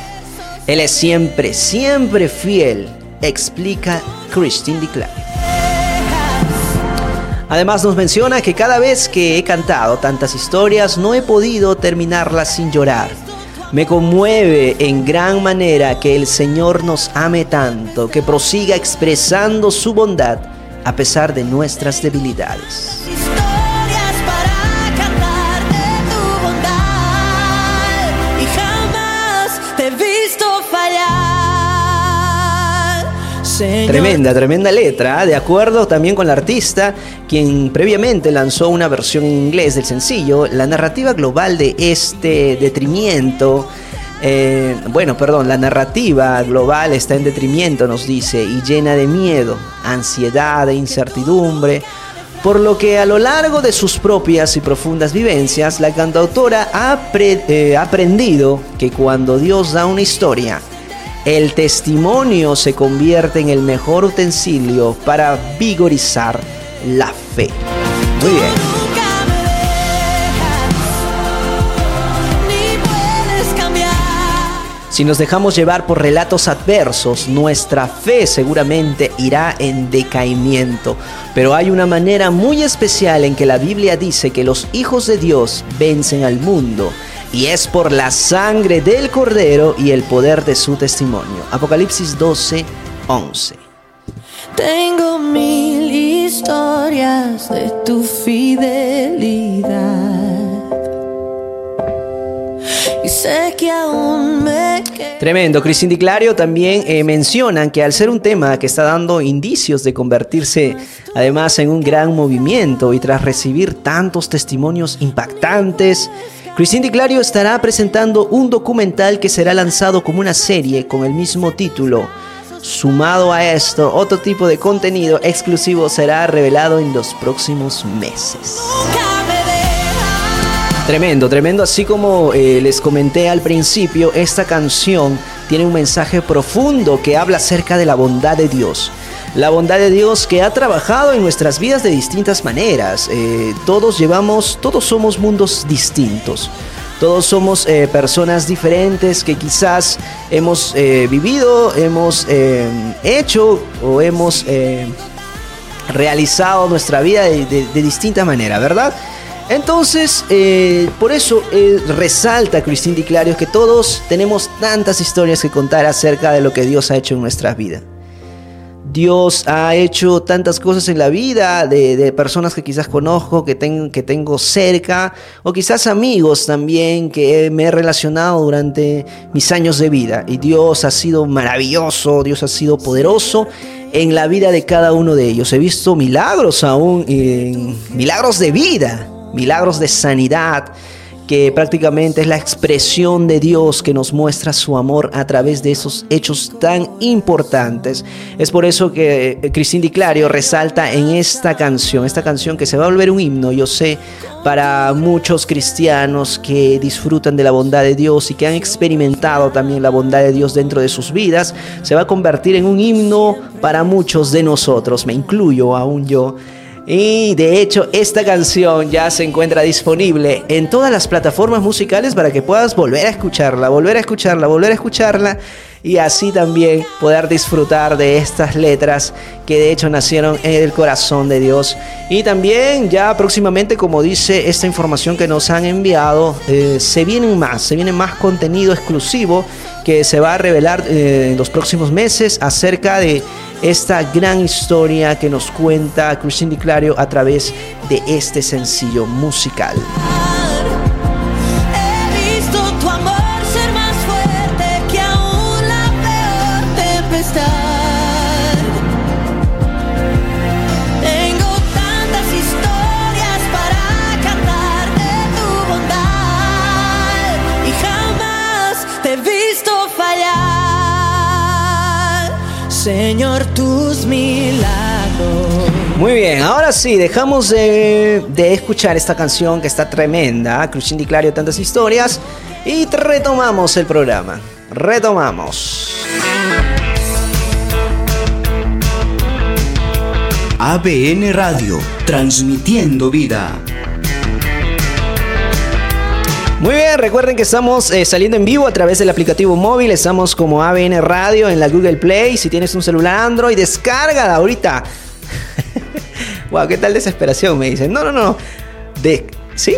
Él es siempre, siempre fiel, explica Christine Declare. Además nos menciona que cada vez que he cantado tantas historias no he podido terminarlas sin llorar Me conmueve en gran manera que el Señor nos ame tanto, que prosiga expresando su bondad a pesar de nuestras debilidades. Tremenda, tremenda letra, ¿eh? de acuerdo también con la artista, quien previamente lanzó una versión en inglés del sencillo, la narrativa global de este detrimento, eh, bueno, perdón, la narrativa global está en detrimento, nos dice, y llena de miedo, ansiedad e incertidumbre, por lo que a lo largo de sus propias y profundas vivencias, la cantautora ha eh, aprendido que cuando Dios da una historia, el testimonio se convierte en el mejor utensilio para vigorizar la fe. Muy bien. Si nos dejamos llevar por relatos adversos, nuestra fe seguramente irá en decaimiento. Pero hay una manera muy especial en que la Biblia dice que los hijos de Dios vencen al mundo. Y es por la sangre del Cordero y el poder de su testimonio. Apocalipsis 12, 11. Tengo mil historias de tu fidelidad. Y sé que aún me. Tremendo. Cristín Clario también eh, mencionan que al ser un tema que está dando indicios de convertirse además en un gran movimiento y tras recibir tantos testimonios impactantes, Cristín Di Clario estará presentando un documental que será lanzado como una serie con el mismo título. Sumado a esto, otro tipo de contenido exclusivo será revelado en los próximos meses. Tremendo, tremendo. Así como eh, les comenté al principio, esta canción tiene un mensaje profundo que habla acerca de la bondad de Dios. La bondad de Dios que ha trabajado en nuestras vidas de distintas maneras. Eh, todos llevamos, todos somos mundos distintos. Todos somos eh, personas diferentes que quizás hemos eh, vivido, hemos hecho o hemos realizado nuestra vida de, de, de distinta manera, ¿verdad? Entonces, por eso resalta Cristín Di Clario que todos tenemos tantas historias que contar acerca de lo que Dios ha hecho en nuestras vidas. Dios ha hecho tantas cosas en la vida de, personas que quizás conozco, que, que tengo cerca, o quizás amigos también que me he relacionado durante mis años de vida. Y Dios ha sido maravilloso, Dios ha sido poderoso en la vida de cada uno de ellos. He visto milagros aún, milagros de vida, milagros de sanidad que prácticamente es la expresión de Dios que nos muestra su amor a través de esos hechos tan importantes. Es por eso que eh, Cristín Di Clario resalta en esta canción, esta canción que se va a volver un himno, yo sé, para muchos cristianos que disfrutan de la bondad de Dios y que han experimentado también la bondad de Dios dentro de sus vidas, se va a convertir en un himno para muchos de nosotros, me incluyo aún yo. Y de hecho esta canción ya se encuentra disponible en todas las plataformas musicales para que puedas volver a escucharla, volver a escucharla, volver a escucharla y así también poder disfrutar de estas letras que de hecho nacieron en el corazón de Dios. Y también ya próximamente, como dice esta información que nos han enviado, eh, se vienen más, se viene más contenido exclusivo que se va a revelar eh, en los próximos meses acerca de esta gran historia que nos cuenta Christine Clario a través de este sencillo musical. Muy bien, ahora sí, dejamos de, de escuchar esta canción que está tremenda, Christine Di Clario, tantas historias, y retomamos el programa. Retomamos. ABN Radio, transmitiendo vida. Muy bien, recuerden que estamos eh, saliendo en vivo a través del aplicativo móvil. Estamos como ABN Radio en la Google Play. Si tienes un celular Android, descarga ahorita. Wow, qué tal desesperación, me dicen. No, no, no. De, ¿Sí?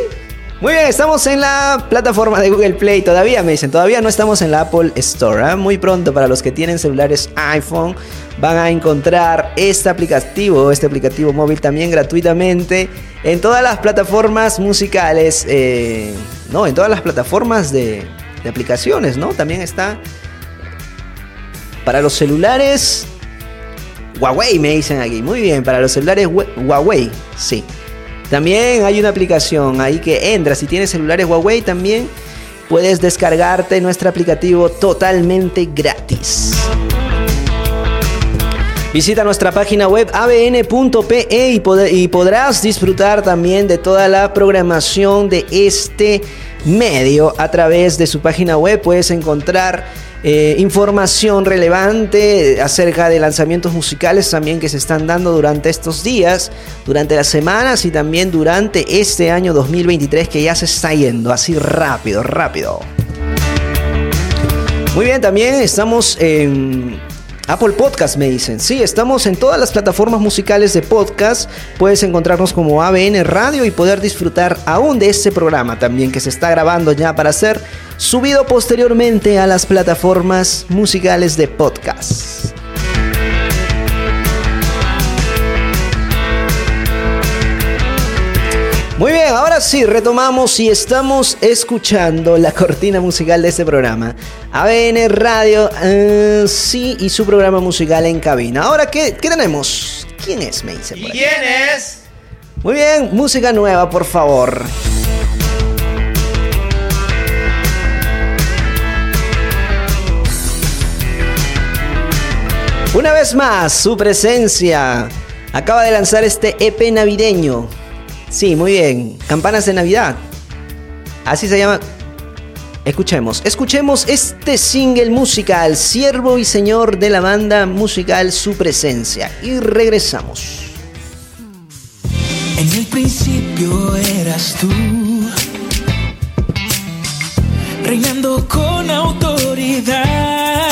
Muy bien, estamos en la plataforma de Google Play. Todavía me dicen, todavía no estamos en la Apple Store. ¿eh? Muy pronto para los que tienen celulares iPhone van a encontrar este aplicativo, este aplicativo móvil también gratuitamente en todas las plataformas musicales, eh, no, en todas las plataformas de, de aplicaciones, ¿no? También está para los celulares Huawei, me dicen aquí. Muy bien, para los celulares Huawei, sí. También hay una aplicación ahí que entra. Si tienes celulares Huawei también puedes descargarte nuestro aplicativo totalmente gratis. Visita nuestra página web abn.pe y, y, podrás disfrutar también de toda la programación de este medio a través de su página web. Puedes encontrar eh, información relevante acerca de lanzamientos musicales también que se están dando durante estos días, durante las semanas y también durante este año 2023 que ya se está yendo así rápido, rápido. Muy bien, también estamos en Apple Podcast me dicen. Sí, estamos en todas las plataformas musicales de podcast. Puedes encontrarnos como ABN Radio y poder disfrutar aún de este programa también que se está grabando ya para ser subido posteriormente a las plataformas musicales de podcast. Ahora sí, retomamos y estamos escuchando la cortina musical de este programa. ABN Radio, uh, sí, y su programa musical en cabina. Ahora, ¿qué, qué tenemos? ¿Quién es? Me dice. ¿Quién es? Muy bien, música nueva, por favor. Una vez más, su presencia. Acaba de lanzar este EP navideño Sí, muy bien. Campanas de Navidad. Así se llama. Escuchemos, escuchemos este single musical, Siervo y Señor de la banda musical Su Presencia. Y regresamos. En el principio eras tú, reinando con autoridad,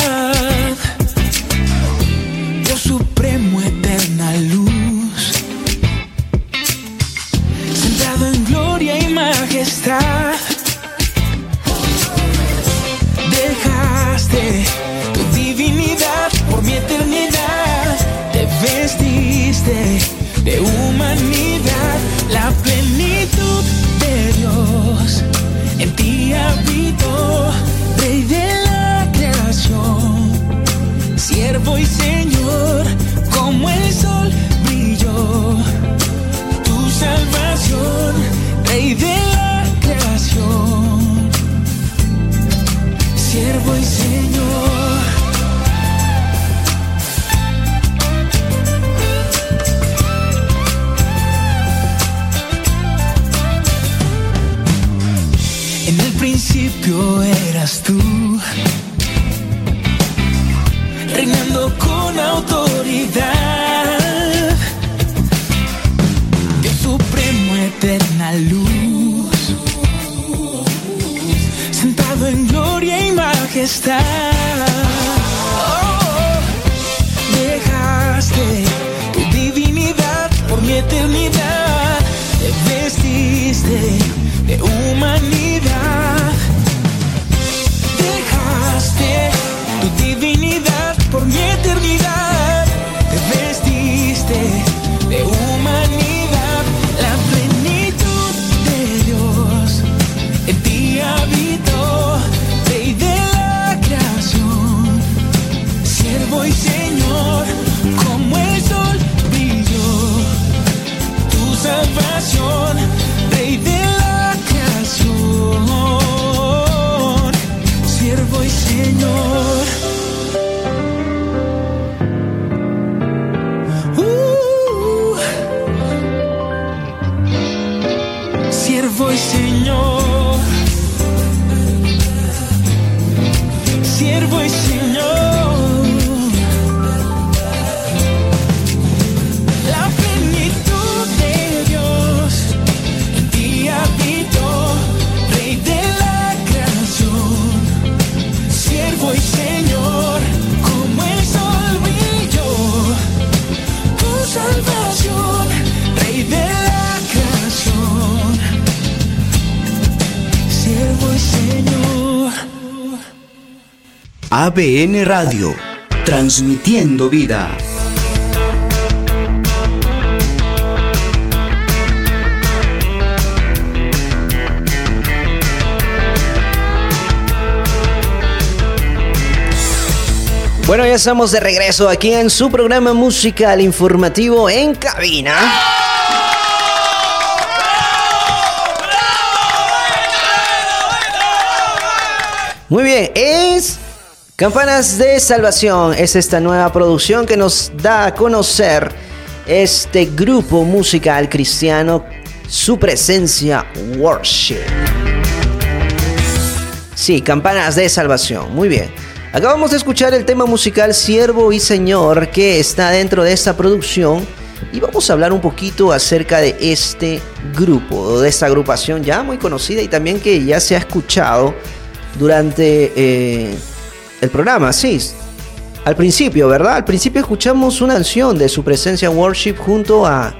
majestad. Dejaste tu divinidad por mi eternidad. Te vestiste de humanidad, la plenitud de Dios. En ti habito, Rey de la creación, siervo y Señor, como el sol brilló salvación, Rey de la creación, siervo y Señor. En el principio eras tú, reinando con autoridad luz, sentado en gloria y majestad. Dejaste tu divinidad por mi eternidad, te vestiste de humanidad. ABN Radio, transmitiendo vida. Bueno, ya estamos de regreso aquí en su programa musical informativo en cabina. Muy bien, Campanas de Salvación, es esta nueva producción que nos da a conocer este grupo musical cristiano, su presencia worship. Sí, Campanas de Salvación, muy bien. Acabamos de escuchar el tema musical Siervo y Señor que está dentro de esta producción y vamos a hablar un poquito acerca de este grupo, de esta agrupación ya muy conocida y también que ya se ha escuchado durante eh, el programa, sí. Al principio, ¿verdad? Al principio escuchamos una canción de su presencia en Worship junto a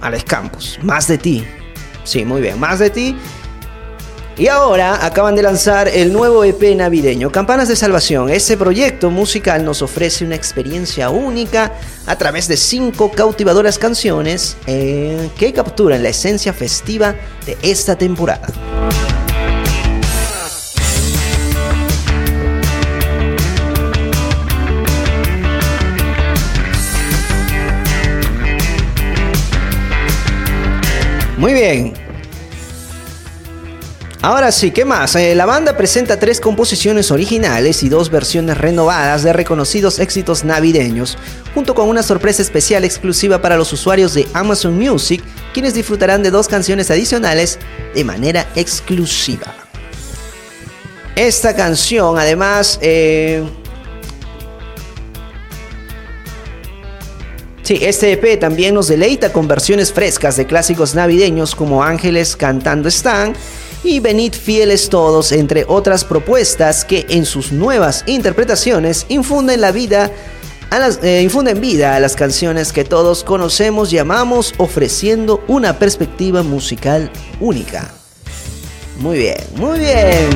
Alex Campos, Más de ti. Sí, muy bien, Más de ti. Y ahora acaban de lanzar el nuevo EP navideño, Campanas de Salvación. Este proyecto musical nos ofrece una experiencia única a través de cinco cautivadoras canciones eh, que capturan la esencia festiva de esta temporada. Muy bien. Ahora sí, ¿qué más? Eh, la banda presenta tres composiciones originales y dos versiones renovadas de reconocidos éxitos navideños, junto con una sorpresa especial exclusiva para los usuarios de Amazon Music, quienes disfrutarán de dos canciones adicionales de manera exclusiva. Esta canción, además, eh, Sí, este EP también nos deleita con versiones frescas de clásicos navideños como Ángeles cantando están y Venid fieles todos, entre otras propuestas que en sus nuevas interpretaciones infunden la vida eh, infunden vida a las canciones que todos conocemos y amamos, ofreciendo una perspectiva musical única. Muy bien, muy bien.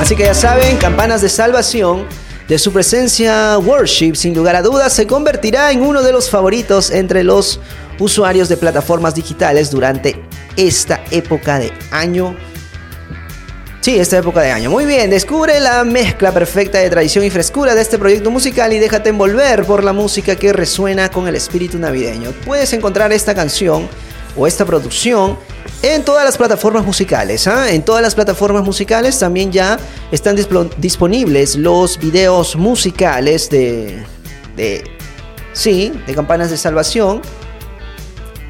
Así que ya saben, campanas de salvación de su presencia, Worship sin lugar a dudas se convertirá en uno de los favoritos entre los usuarios de plataformas digitales durante esta época de año. Sí, esta época de año. Muy bien, descubre la mezcla perfecta de tradición y frescura de este proyecto musical y déjate envolver por la música que resuena con el espíritu navideño. Puedes encontrar esta canción o esta producción en todas las plataformas musicales. ¿ah? En todas las plataformas musicales también ya están disponibles los videos musicales de, de, sí, de campanas de salvación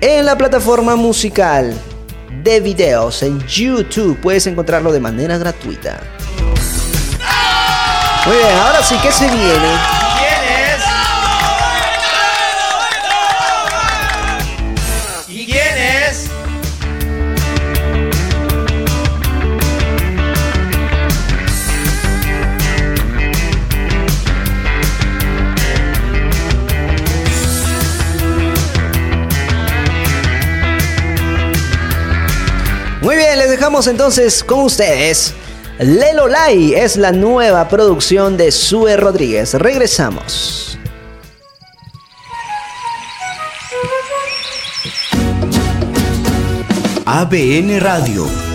en la plataforma musical de videos en YouTube. Puedes encontrarlo de manera gratuita. Muy bien, ahora sí que se viene. Entonces con ustedes. Lelo Lai es la nueva producción de Sue Rodríguez. Regresamos. ABN Radio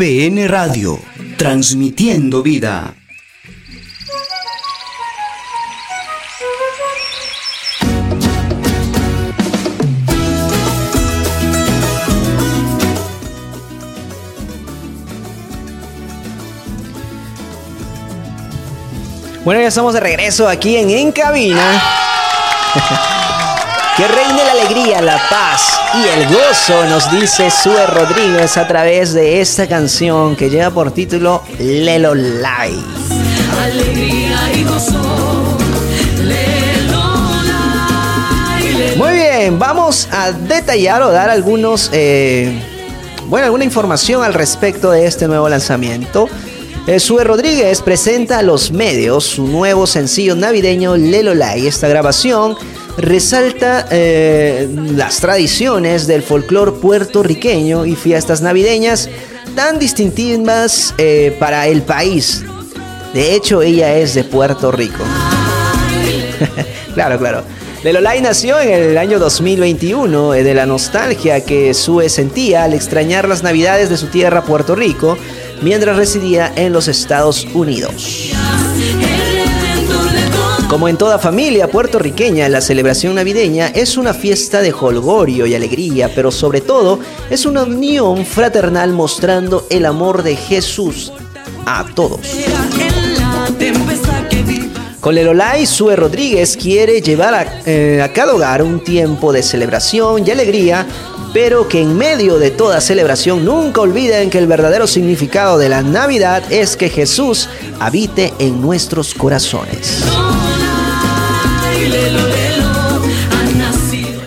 ABN Radio, transmitiendo vida. Bueno, ya estamos de regreso aquí en En Cabina. que reine la alegría, la paz y el gozo, nos dice Sue Rodríguez a través de esta canción que lleva por título Lelo Lai. Alegría y gozo. Muy bien, vamos a detallar o dar algunos, eh, bueno, alguna información al respecto de este nuevo lanzamiento. Eh, Sue Rodríguez presenta a los medios su nuevo sencillo navideño Lelo Lai. Esta grabación resalta eh, las tradiciones del folclore puertorriqueño y fiestas navideñas tan distintivas eh, para el país. De hecho, ella es de Puerto Rico. claro, claro. Lelolai nació en el año 2021 eh, de la nostalgia que Sue sentía al extrañar las navidades de su tierra Puerto Rico mientras residía en los Estados Unidos. Como en toda familia puertorriqueña, la celebración navideña es una fiesta de holgorio y alegría, pero sobre todo es una unión fraternal mostrando el amor de Jesús a todos. Con Lelolai, Sue Rodríguez quiere llevar a, eh, a cada hogar un tiempo de celebración y alegría, pero que en medio de toda celebración nunca olviden que el verdadero significado de la Navidad es que Jesús habite en nuestros corazones.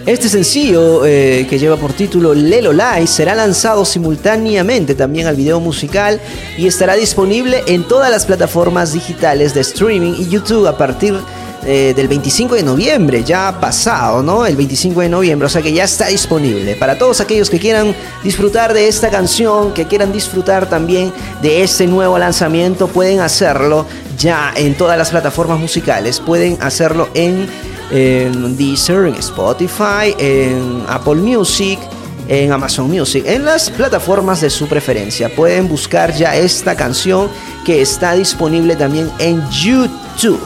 Este sencillo, eh, que lleva por título Lelo Lai, será lanzado simultáneamente también al video musical y estará disponible en todas las plataformas digitales de streaming y YouTube a partir eh, del 25 de noviembre, ya pasado, ¿no? El 25 de noviembre, o sea que ya está disponible. Para todos aquellos que quieran disfrutar de esta canción, que quieran disfrutar también de este nuevo lanzamiento, pueden hacerlo ya en todas las plataformas musicales. Pueden hacerlo en, en Deezer, en Spotify, en Apple Music en Amazon Music, en las plataformas de su preferencia. Pueden buscar ya esta canción que está disponible también en YouTube.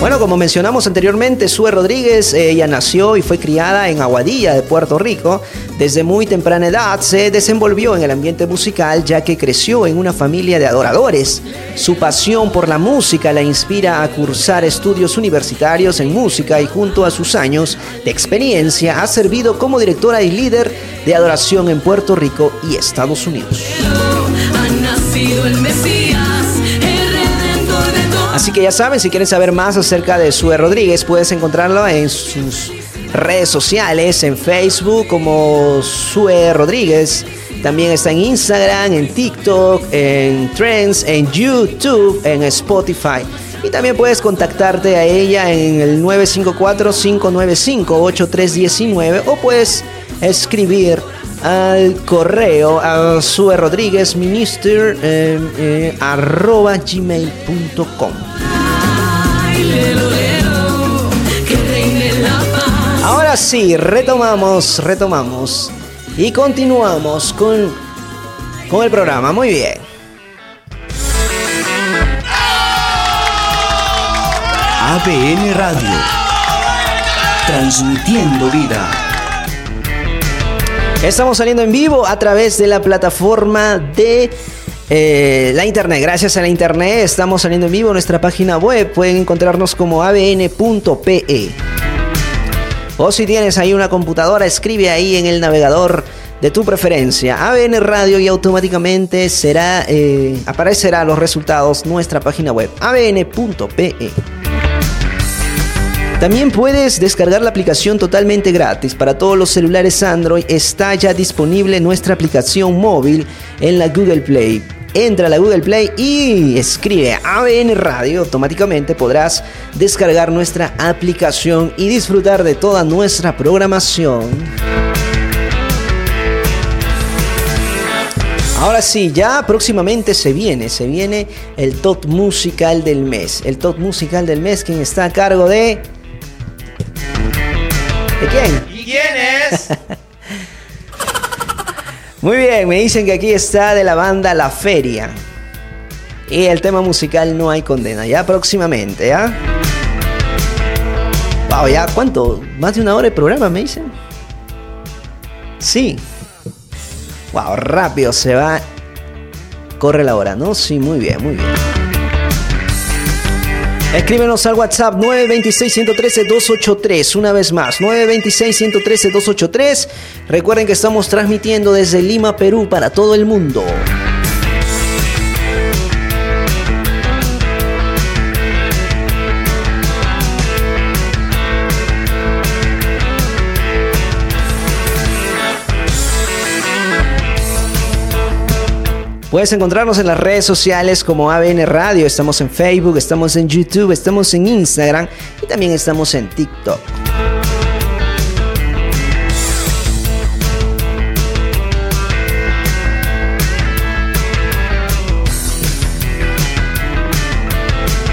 Bueno, como mencionamos anteriormente, Sue Rodríguez, ella nació y fue criada en Aguadilla de Puerto Rico. Desde muy temprana edad se desenvolvió en el ambiente musical ya que creció en una familia de adoradores. Su pasión por la música la inspira a cursar estudios universitarios en música y junto a sus años de experiencia ha servido como directora y líder de adoración en Puerto Rico y Estados Unidos. Así que ya saben, si quieren saber más acerca de Sue Rodríguez, puedes encontrarlo en sus redes sociales, en Facebook como Sue Rodríguez. También está en Instagram, en TikTok, en Trends, en YouTube, en Spotify. Y también puedes contactarte a ella en el 954-595-8319 o puedes escribir al correo a Sue Rodríguez Minister eh, eh, arroba gmail.com. sí, retomamos, retomamos y continuamos con, con el programa. Muy bien. ABN Radio, transmitiendo vida. Estamos saliendo en vivo a través de la plataforma de eh, la internet. Gracias a la internet estamos saliendo en vivo en nuestra página web. Pueden encontrarnos como abn.pe. O si tienes ahí una computadora, escribe ahí en el navegador de tu preferencia ABN Radio y automáticamente será eh, aparecerá los resultados nuestra página web abn.pe. También puedes descargar la aplicación totalmente gratis para todos los celulares Android. Está ya disponible nuestra aplicación móvil en la Google Play. Entra a la Google Play y escribe ABN Radio. Automáticamente podrás descargar nuestra aplicación y disfrutar de toda nuestra programación. Ahora sí, ya próximamente se viene, se viene el top musical del mes. El top musical del mes, quien está a cargo de quién? ¿Y quién es? Muy bien, me dicen que aquí está de la banda La Feria. Y el tema musical No hay condena, ya próximamente, ¿ya? Wow, ya cuánto? Más de una hora de programa, me dicen. Sí. Wow, rápido se va. Corre la hora, ¿no? Sí, muy bien, muy bien. Escríbenos al WhatsApp 926-113-283. Una vez más, 926-113-283. Recuerden que estamos transmitiendo desde Lima, Perú, para todo el mundo. Puedes encontrarnos en las redes sociales como ABN Radio, estamos en Facebook, estamos en YouTube, estamos en Instagram y también estamos en TikTok.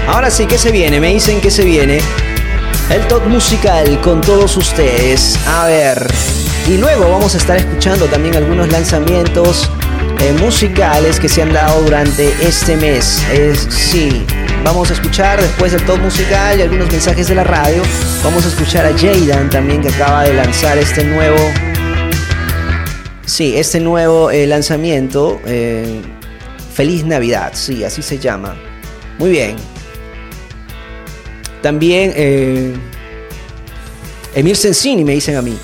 Ahora sí, ¿qué se viene? Me dicen que se viene el top musical con todos ustedes. A ver, y luego vamos a estar escuchando también algunos lanzamientos eh, musicales que se han dado durante este mes. Es, sí, vamos a escuchar después del top musical y algunos mensajes de la radio. Vamos a escuchar a Jaden también que acaba de lanzar este nuevo. Sí, este nuevo eh, lanzamiento. eh, Feliz Navidad, sí, así se llama. Muy bien. También Emir Sensini me dicen a mí.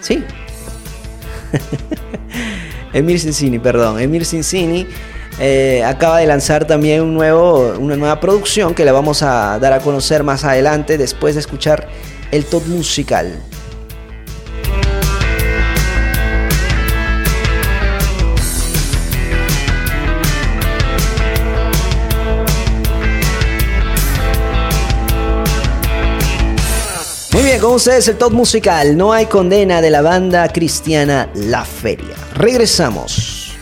Sí. Emir Cincini, perdón. Emir Cincini eh, acaba de lanzar también un nuevo, una nueva producción que la vamos a dar a conocer más adelante después de escuchar el top musical. Con ustedes el top musical No hay condena de la banda cristiana La Feria. Regresamos.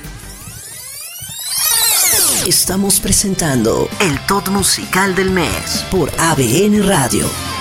Estamos presentando el top musical del mes por ABN Radio.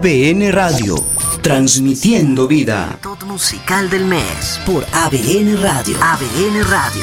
ABN Radio, transmitiendo vida. Top musical del mes por ABN Radio. ABN Radio.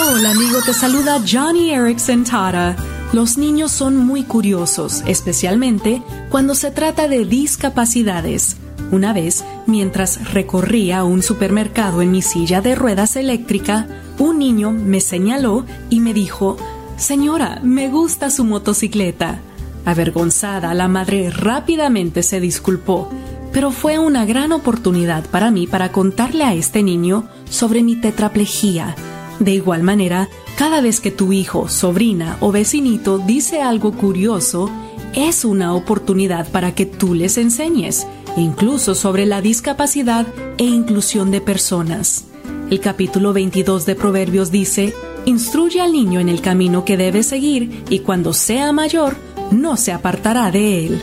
Hola amigo, te saluda Johnny Erickson Tara. Los niños son muy curiosos, especialmente cuando se trata de discapacidades. Una vez, mientras recorría un supermercado en mi silla de ruedas eléctrica, un niño me señaló y me dijo, Señora, me gusta su motocicleta. Avergonzada, la madre rápidamente se disculpó, pero fue una gran oportunidad para mí para contarle a este niño sobre mi tetraplejía. De igual manera, cada vez que tu hijo, sobrina o vecinito dice algo curioso, es una oportunidad para que tú les enseñes, incluso sobre la discapacidad e inclusión de personas. El capítulo 22 de Proverbios dice, Instruye al niño en el camino que debe seguir y cuando sea mayor, no se apartará de él.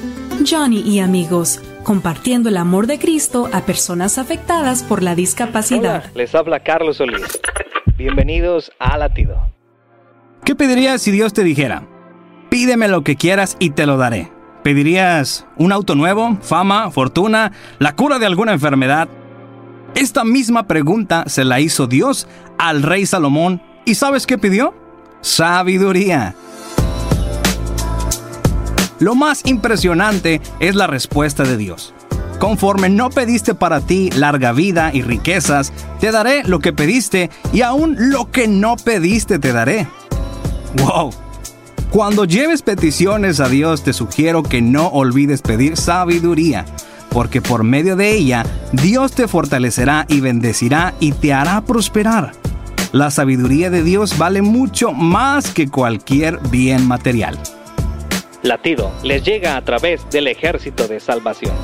Johnny y amigos, compartiendo el amor de Cristo a personas afectadas por la discapacidad. Hola, les habla Carlos Solís. Bienvenidos a Latido. ¿Qué pedirías si Dios te dijera? Pídeme lo que quieras y te lo daré. ¿Pedirías un auto nuevo, fama, fortuna, la cura de alguna enfermedad? Esta misma pregunta se la hizo Dios al rey Salomón ¿y sabes qué pidió? Sabiduría. Lo más impresionante es la respuesta de Dios. Conforme no pediste para ti larga vida y riquezas, te daré lo que pediste y aún lo que no pediste te daré. ¡Wow! Cuando lleves peticiones a Dios te sugiero que no olvides pedir sabiduría, porque por medio de ella Dios te fortalecerá y bendecirá y te hará prosperar. La sabiduría de Dios vale mucho más que cualquier bien material. Latido les llega a través del ejército de salvación.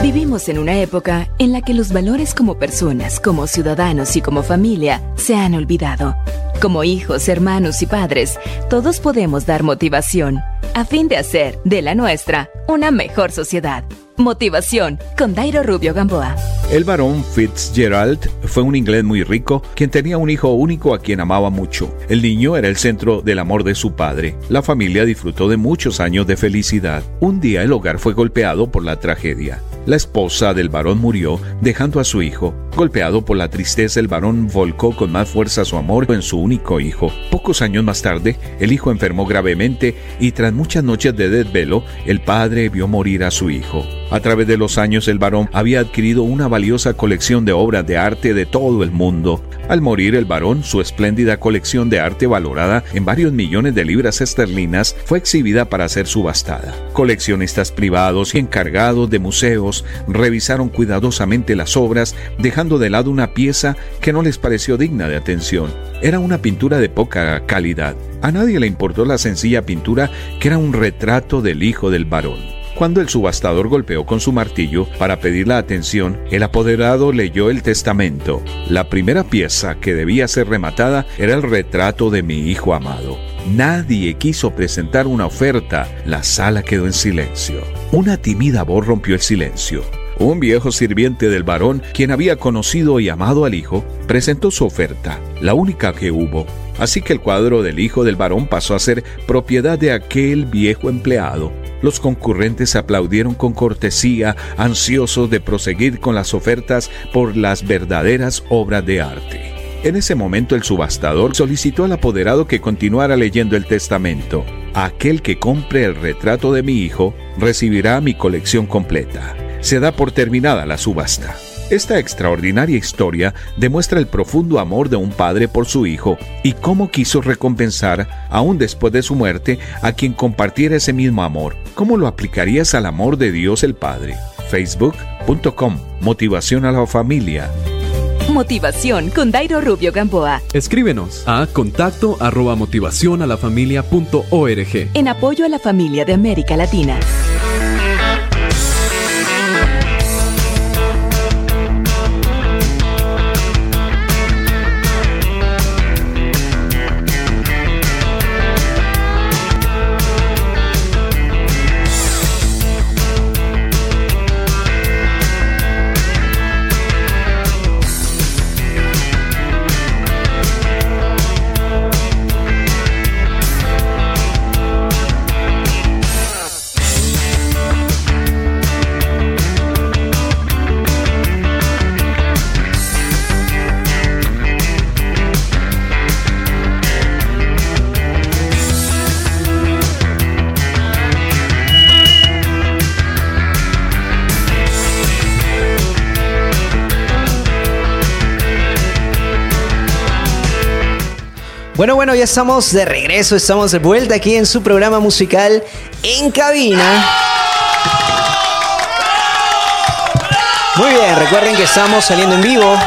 Vivimos en una época en la que los valores como personas, como ciudadanos y como familia se han olvidado. Como hijos, hermanos y padres, todos podemos dar motivación a fin de hacer de la nuestra una mejor sociedad. Motivación con Dairo Rubio Gamboa. El barón Fitzgerald fue un inglés muy rico, quien tenía un hijo único a quien amaba mucho. El niño era el centro del amor de su padre. La familia disfrutó de muchos años de felicidad. Un día el hogar fue golpeado por la tragedia. La esposa del varón murió, dejando a su hijo. Golpeado por la tristeza, el varón volcó con más fuerza su amor en su único hijo. Pocos años más tarde, el hijo enfermó gravemente y tras muchas noches de desvelo, el padre vio morir a su hijo. A través de los años, el varón había adquirido una valiosa colección de obras de arte de todo el mundo. Al morir el varón, su espléndida colección de arte valorada en varios millones de libras esterlinas fue exhibida para ser subastada. Coleccionistas privados y encargados de museos revisaron cuidadosamente las obras, dejando de lado una pieza que no les pareció digna de atención. Era una pintura de poca calidad. A nadie le importó la sencilla pintura que era un retrato del hijo del varón. Cuando el subastador golpeó con su martillo para pedir la atención, el apoderado leyó el testamento. La primera pieza que debía ser rematada era el retrato de mi hijo amado. Nadie quiso presentar una oferta. La sala quedó en silencio. Una tímida voz rompió el silencio. Un viejo sirviente del varón, quien había conocido y amado al hijo, presentó su oferta, la única que hubo. Así que el cuadro del hijo del varón pasó a ser propiedad de aquel viejo empleado. Los concurrentes aplaudieron con cortesía, ansiosos de proseguir con las ofertas por las verdaderas obras de arte. En ese momento el subastador solicitó al apoderado que continuara leyendo el testamento. Aquel que compre el retrato de mi hijo recibirá mi colección completa. Se da por terminada la subasta. Esta extraordinaria historia demuestra el profundo amor de un padre por su hijo y cómo quiso recompensar, aún después de su muerte, a quien compartiera ese mismo amor. ¿Cómo lo aplicarías al amor de Dios el Padre? Facebook.com Motivación a la familia. Motivación con Dairo Rubio Gamboa. Escríbenos a contacto arroba motivacionalafamilia.org. En apoyo a la familia de América Latina. Bueno, bueno, ya estamos de regreso, estamos de vuelta aquí en su programa musical En Cabina. Muy bien, recuerden que estamos saliendo en vivo.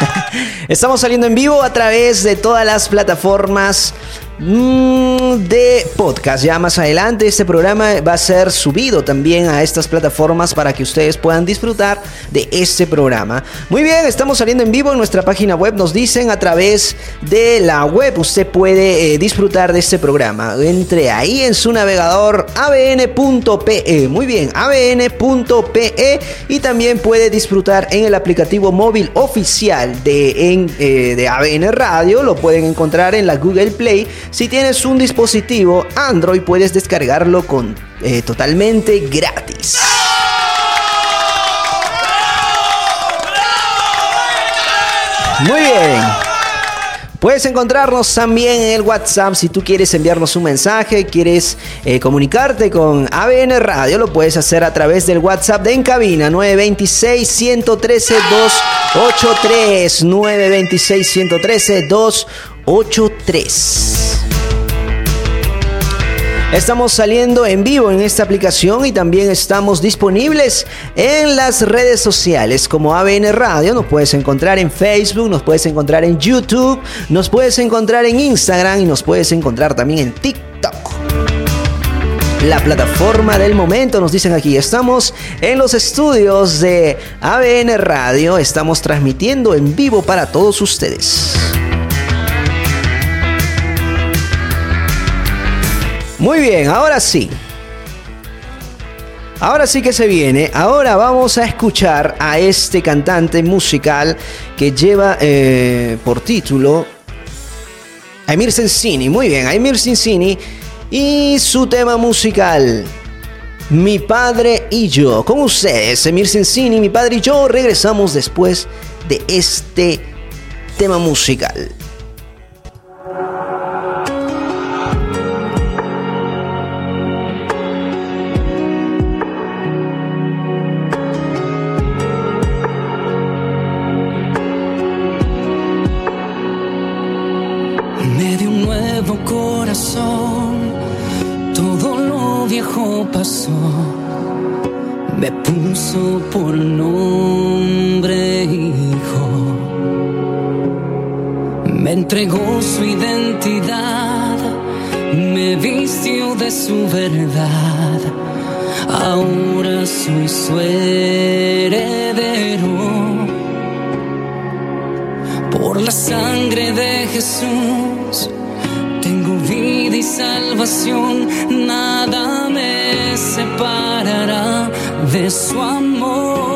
Estamos saliendo en vivo a través de todas las plataformas de podcast. Ya más adelante este programa va a ser subido también a estas plataformas para que ustedes puedan disfrutar de este programa. Muy bien, estamos saliendo en vivo en nuestra página web. Nos dicen a través de la web usted puede eh, disfrutar de este programa. Entre ahí en su navegador abn.pe. Muy bien, abn.pe y también puede disfrutar en el aplicativo móvil oficial de, en, eh, de ABN Radio. Lo pueden encontrar en la Google Play. Si tienes un dispositivo Android puedes descargarlo con, eh, totalmente gratis. Muy bien. Puedes encontrarnos también en el WhatsApp si tú quieres enviarnos un mensaje, quieres eh, comunicarte con ABN Radio, lo puedes hacer a través del WhatsApp de Encabina 926 113 283 926 113 283. Estamos saliendo en vivo en esta aplicación y también estamos disponibles en las redes sociales como ABN Radio. Nos puedes encontrar en Facebook, nos puedes encontrar en YouTube, nos puedes encontrar en Instagram y nos puedes encontrar también en TikTok. La plataforma del momento, nos dicen aquí, estamos en los estudios de ABN Radio, estamos transmitiendo en vivo para todos ustedes. Muy bien, ahora sí. Ahora sí que se viene. Ahora vamos a escuchar a este cantante musical que lleva eh, por título Emir Sensini. Muy bien, Emir Sensini y su tema musical. Mi padre y yo. Con ustedes, Emir Sensini, mi padre y yo regresamos después de este tema musical. Por nombre hijo. Me entregó su identidad, me vistió de su verdad. Ahora soy su heredero. Por la sangre de Jesús tengo vida y salvación, nada me separará de su amor.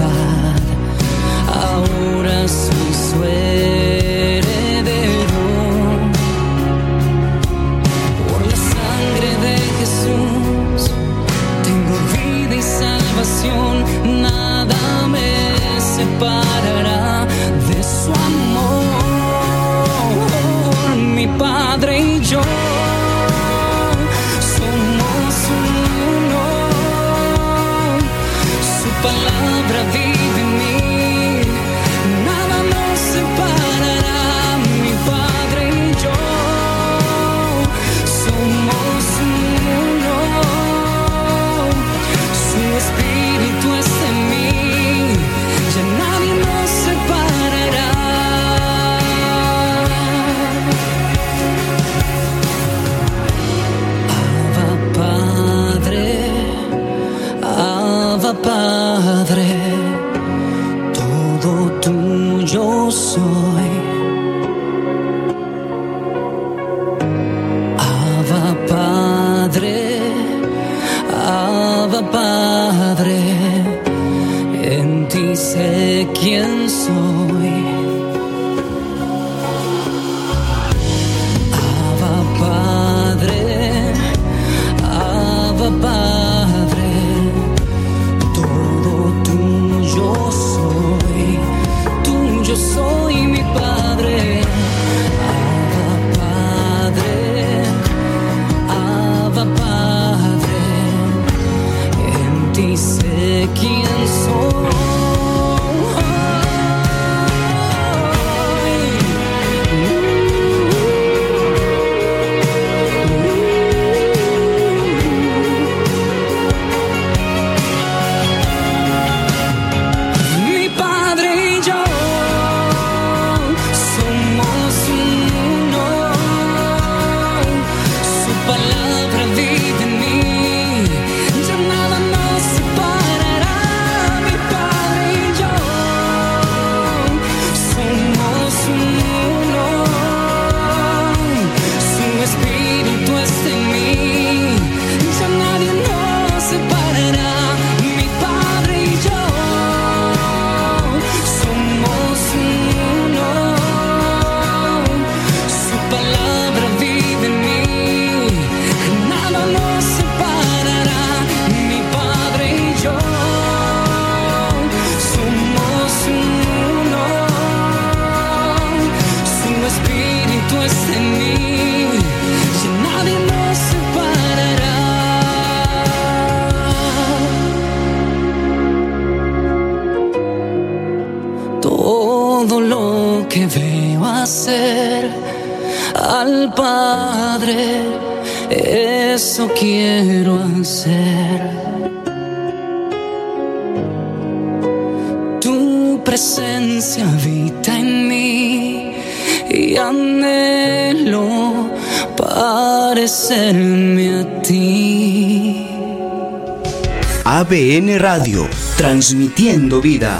transmitiendo vida.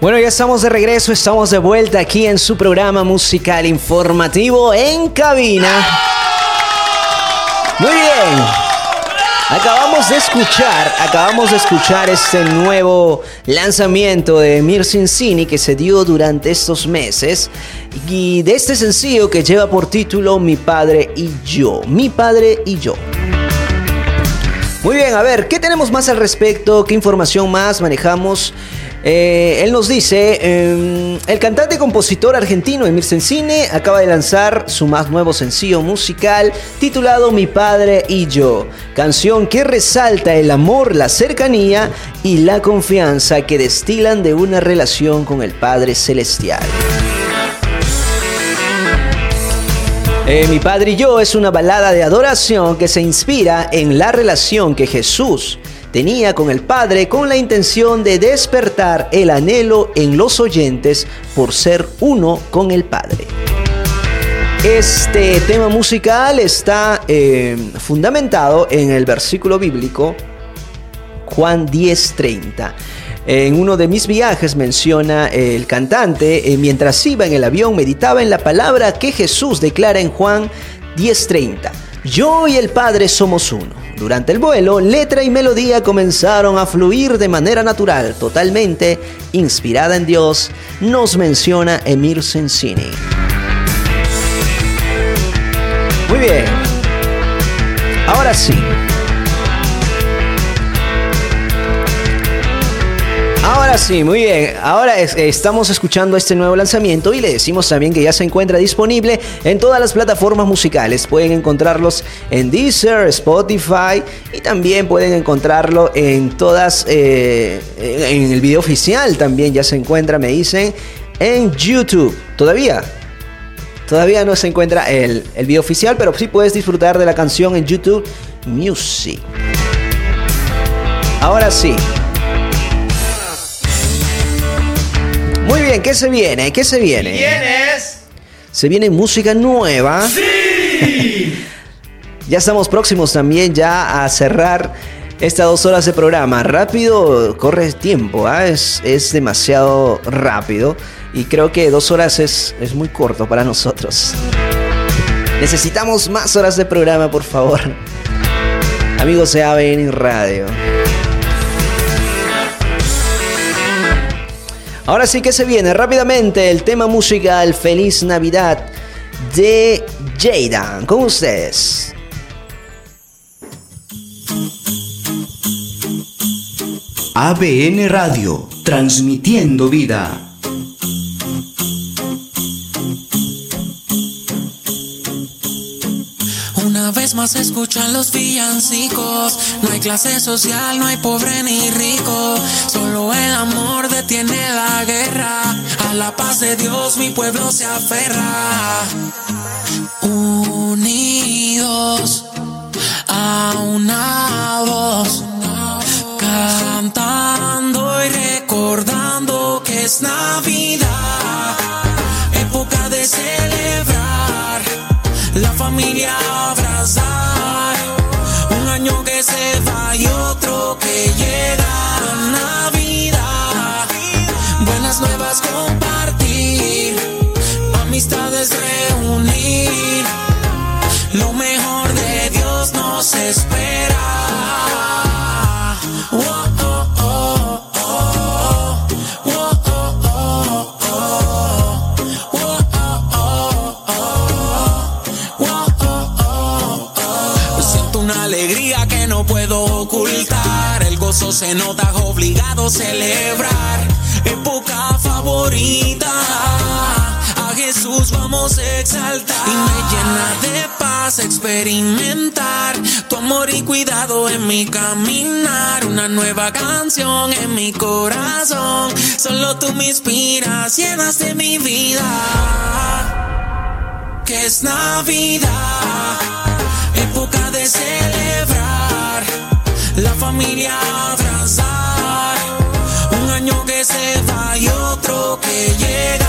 Bueno, ya estamos de regreso, estamos de vuelta aquí en su programa musical informativo en cabina. Muy bien. Acabamos de escuchar, acabamos de escuchar este nuevo lanzamiento de Mir Cincini que se dio durante estos meses y de este sencillo que lleva por título Mi padre y yo, mi padre y yo. Muy bien, a ver, ¿qué tenemos más al respecto? ¿Qué información más manejamos? Eh, él nos dice, eh, el cantante y compositor argentino Emir Sensine acaba de lanzar su más nuevo sencillo musical titulado Mi Padre y Yo, canción que resalta el amor, la cercanía y la confianza que destilan de una relación con el Padre Celestial. Eh, Mi Padre y Yo es una balada de adoración que se inspira en la relación que Jesús tenía con el Padre con la intención de despertar el anhelo en los oyentes por ser uno con el Padre. Este tema musical está eh, fundamentado en el versículo bíblico Juan 10:30. En uno de mis viajes menciona el cantante, eh, mientras iba en el avión, meditaba en la palabra que Jesús declara en Juan 10:30. Yo y el Padre somos uno. Durante el vuelo, letra y melodía comenzaron a fluir de manera natural, totalmente inspirada en Dios, nos menciona Emir Sensini. Muy bien. Ahora sí. Ahora sí, muy bien. Ahora es- estamos escuchando este nuevo lanzamiento y le decimos también que ya se encuentra disponible en todas las plataformas musicales. Pueden encontrarlos en Deezer, Spotify y también pueden encontrarlo en todas, eh, en el video oficial también ya se encuentra, me dicen, en YouTube. Todavía, Todavía no se encuentra el, el video oficial, pero sí puedes disfrutar de la canción en YouTube Music. Ahora sí. ¿Qué se viene? ¿Qué se viene? ¿Quiénes? Se viene música nueva. ya estamos próximos también ya a cerrar estas dos horas de programa. Rápido, corre el tiempo, ¿ah? es, es demasiado rápido. Y creo que dos horas es, es muy corto para nosotros. Necesitamos más horas de programa, por favor. Amigos de ABN Radio. Ahora sí que se viene rápidamente el tema musical Feliz Navidad de Jadan. Con ustedes. ABN Radio, transmitiendo vida. Vez más se escuchan los villancicos. No hay clase social, no hay pobre ni rico. Solo el amor detiene la guerra. A la paz de Dios mi pueblo se aferra. Unidos a una voz. Cantando y recordando que es Navidad. Época de celebrar la familia Un año que se va y otro que llega. Navidad, buenas nuevas compartir, amistades reunir. Lo mejor de Dios nos espera. Se nota obligado a celebrar. Época favorita. A Jesús vamos a exaltar. Y me llena de paz experimentar tu amor y cuidado en mi caminar. Una nueva canción en mi corazón. Solo tú me inspiras, llenas de mi vida. Que es Navidad, época de celebrar. La familia abrazar. Un año que se va y otro que llega.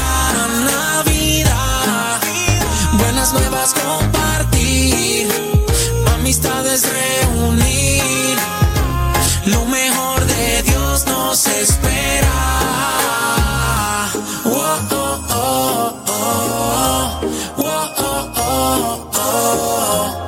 Navidad, buenas nuevas compartir. Amistades reunir. Lo mejor de Dios nos espera. Oh, oh. Oh, oh, oh, oh. Oh, oh,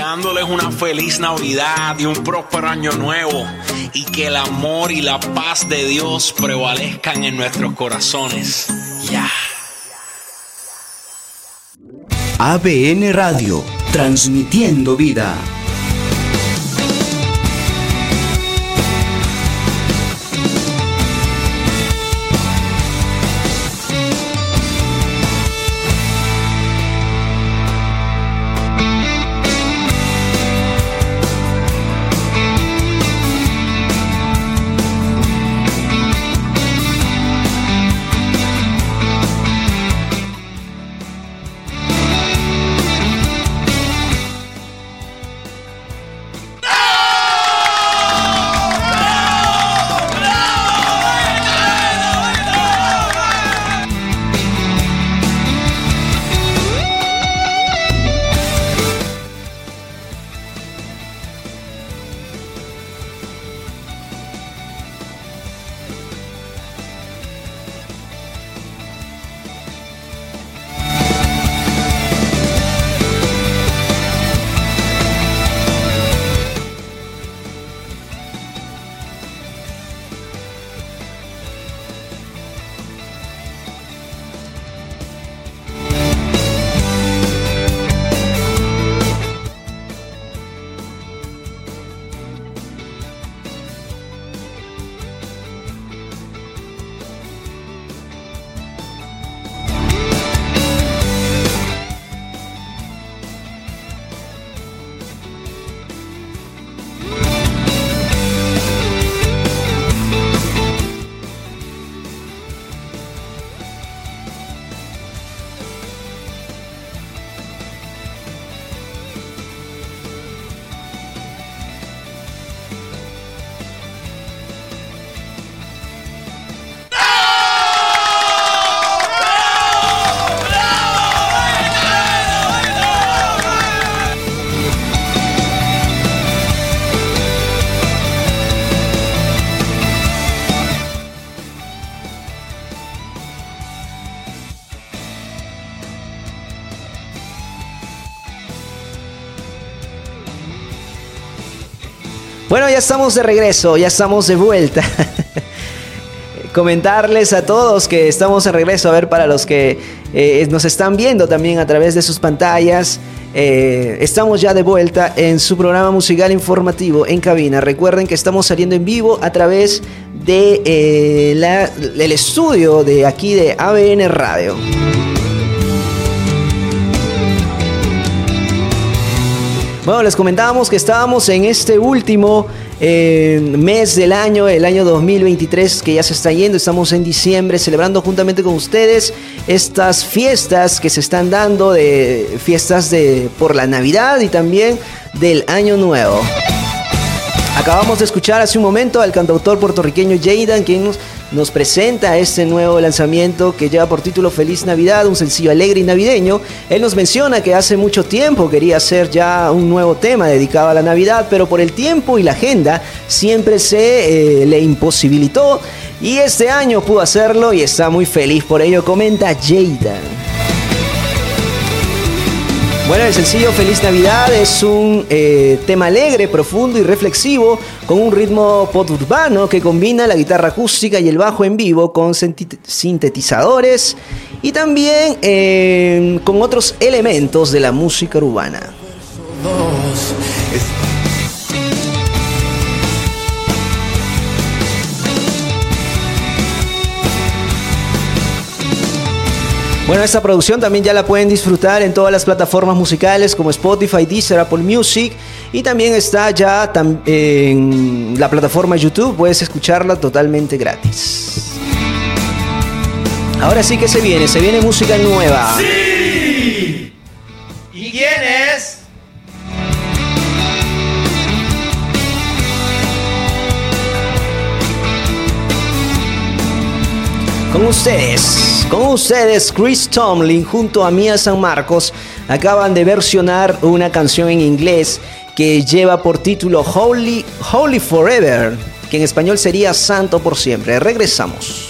deseándoles una feliz Navidad y un próspero año nuevo y que el amor y la paz de Dios prevalezcan en nuestros corazones. Ya. ABN Radio, transmitiendo vida. Estamos de regreso, ya estamos de vuelta. Comentarles a todos que estamos de regreso, a ver para los que eh, nos están viendo también a través de sus pantallas. eh, estamos ya de vuelta en su programa musical informativo en cabina. Recuerden que estamos saliendo en vivo a través de eh, del estudio de aquí de ABN Radio. Bueno, les comentábamos que estábamos en este último eh, mes del año, el año 2023 que ya se está yendo. Estamos en diciembre celebrando juntamente con ustedes estas fiestas que se están dando, de fiestas de por la Navidad y también del Año Nuevo. Acabamos de escuchar hace un momento al cantautor puertorriqueño Jaden, quien nos, nos presenta este nuevo lanzamiento que lleva por título Feliz Navidad, un sencillo alegre y navideño. Él nos menciona que hace mucho tiempo quería hacer ya un nuevo tema dedicado a la Navidad, pero por el tiempo y la agenda siempre se eh, le imposibilitó. Y este año pudo hacerlo y está muy feliz por ello, comenta Jaden. Bueno, el sencillo Feliz Navidad es un eh, tema alegre, profundo y reflexivo con un ritmo pop urbano que combina la guitarra acústica y el bajo en vivo con sintetizadores y también eh, con otros elementos de la música urbana. Bueno, esta producción también ya la pueden disfrutar en todas las plataformas musicales como Spotify, Deezer, Apple Music y también está ya en la plataforma YouTube, puedes escucharla totalmente gratis. Ahora sí que se viene, se viene música nueva. ¡Sí! ¿Y quién es? Con ustedes, con ustedes, Chris Tomlin junto a Mia San Marcos acaban de versionar una canción en inglés que lleva por título Holy, Holy Forever, que en español sería Santo por siempre. Regresamos.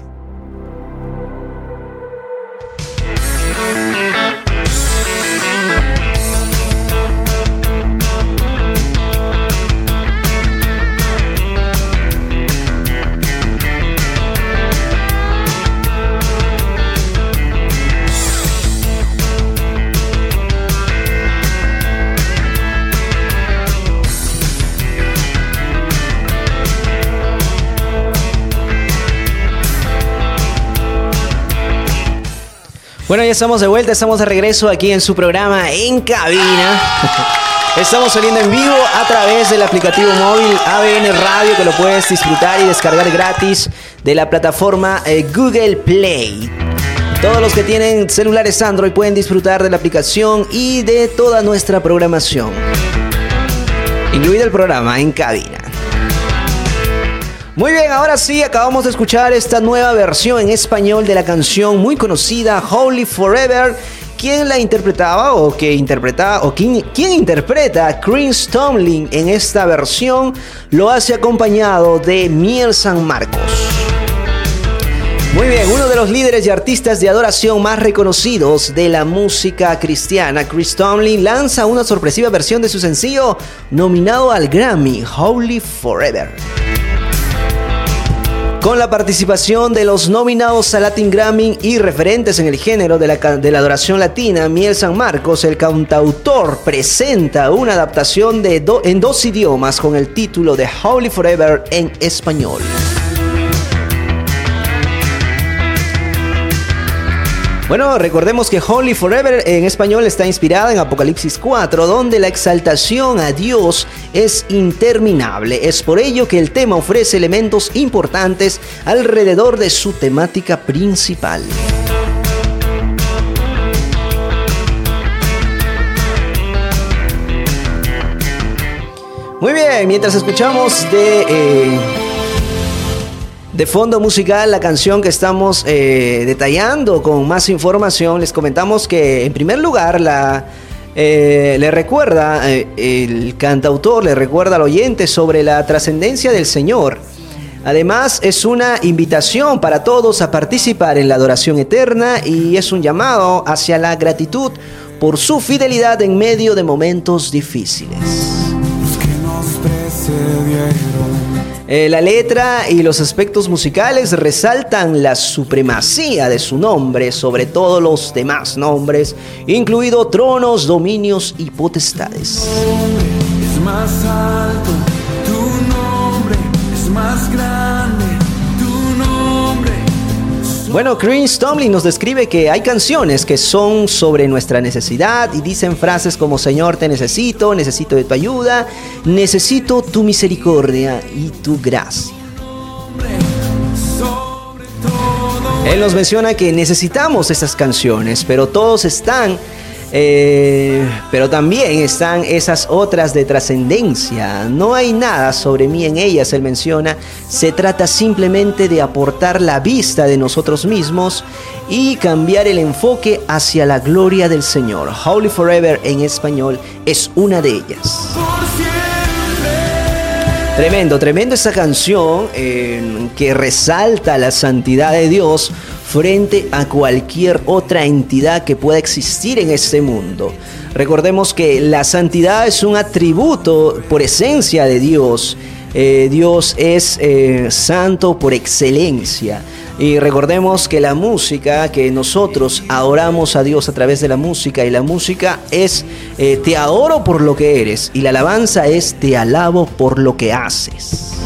Bueno, ya estamos de vuelta, estamos de regreso aquí en su programa En Cabina. Estamos saliendo en vivo a través del aplicativo móvil ABN Radio que lo puedes disfrutar y descargar gratis de la plataforma eh, Google Play. Todos los que tienen celulares Android pueden disfrutar de la aplicación y de toda nuestra programación, incluido el programa En Cabina. Muy bien, ahora sí, acabamos de escuchar esta nueva versión en español de la canción muy conocida Holy Forever. ¿Quién la interpretaba o que interpretaba o quién, quién interpreta a Chris Tomlin en esta versión? Lo hace acompañado de Miel San Marcos. Muy bien, uno de los líderes y artistas de adoración más reconocidos de la música cristiana, Chris Tomlin, lanza una sorpresiva versión de su sencillo nominado al Grammy, Holy Forever. Con la participación de los nominados a Latin Grammy y referentes en el género de la, de la adoración latina, Miel San Marcos, el cantautor presenta una adaptación de do- en dos idiomas con el título de Holy Forever en español. Bueno, recordemos que Holy Forever en español está inspirada en Apocalipsis 4, donde la exaltación a Dios es interminable. Es por ello que el tema ofrece elementos importantes alrededor de su temática principal. Muy bien, mientras escuchamos de... eh, de fondo musical, la canción que estamos eh, detallando con más información, les comentamos que en primer lugar la, eh, le recuerda, eh, el cantautor le recuerda al oyente sobre la trascendencia del Señor. Además es una invitación para todos a participar en la adoración eterna y es un llamado hacia la gratitud por su fidelidad en medio de momentos difíciles. Nos precedieron. Eh, la letra y los aspectos musicales resaltan la supremacía de su nombre sobre todos los demás nombres, incluido tronos, dominios y potestades. Es más alto tu nombre, es más grande tu nombre. Bueno, Chris Tomlin nos describe que hay canciones que son sobre nuestra necesidad y dicen frases como Señor te necesito, necesito de tu ayuda, necesito tu misericordia y tu gracia. Él nos menciona que necesitamos esas canciones, pero todos están, eh, pero también están esas otras de trascendencia. No hay nada sobre mí en ellas, él menciona. Se trata simplemente de aportar la vista de nosotros mismos y cambiar el enfoque hacia la gloria del Señor. Holy Forever en español es una de ellas. Tremendo, tremendo esta canción eh, que resalta la santidad de Dios frente a cualquier otra entidad que pueda existir en este mundo. Recordemos que la santidad es un atributo por esencia de Dios. Eh, Dios es eh, santo por excelencia. Y recordemos que la música, que nosotros adoramos a Dios a través de la música, y la música es eh, te adoro por lo que eres, y la alabanza es te alabo por lo que haces.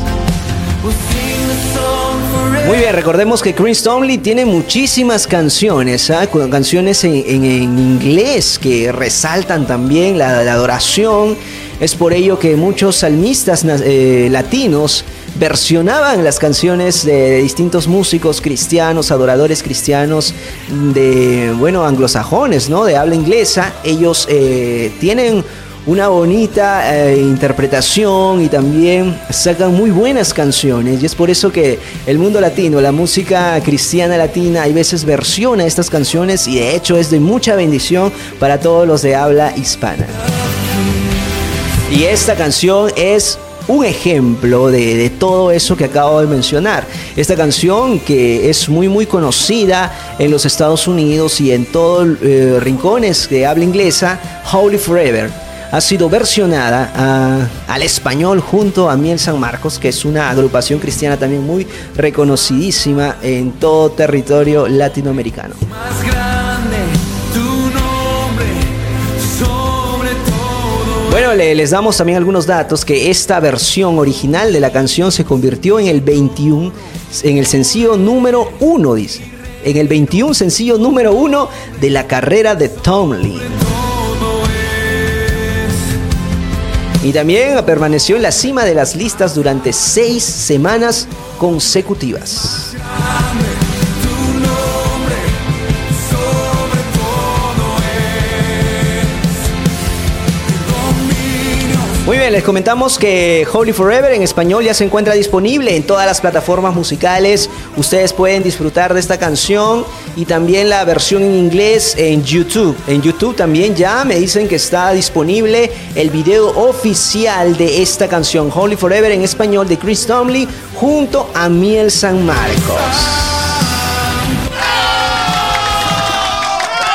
Muy bien, recordemos que Chris Tomlin tiene muchísimas canciones, ¿ah? Canciones en, en- inglés que resaltan también la, adoración. Es por ello que muchos salmistas eh, latinos versionaban las canciones de distintos músicos cristianos, adoradores cristianos de, bueno, anglosajones, ¿no? De habla inglesa. Ellos eh, tienen una bonita eh, interpretación y también sacan muy buenas canciones y es por eso que el mundo latino, la música cristiana latina, hay veces versiona estas canciones y de hecho es de mucha bendición para todos los de habla hispana. Y esta canción es un ejemplo de, todo eso que acabo de mencionar. Esta canción que es muy muy conocida en los Estados Unidos y en todos eh, rincones de habla inglesa, Holy Forever ha sido versionada a- al español junto a Miel San Marcos, que es una agrupación cristiana también muy reconocidísima en todo territorio latinoamericano. Más grande tu nombre sobre todo. Bueno, le- les damos también algunos datos que esta versión original de la canción se convirtió en el 21, en el sencillo número 1, dice. En el 21 sencillo número 1 de la carrera de Tom Y también permaneció en la cima de las listas durante seis semanas consecutivas. Muy bien, les comentamos que Holy Forever en español ya se encuentra disponible en todas las plataformas musicales. Ustedes pueden disfrutar de esta canción y también la versión en inglés en YouTube. En YouTube también ya me dicen que está disponible el video oficial de esta canción Holy Forever en español de Chris Tomley junto a Miel San Marcos.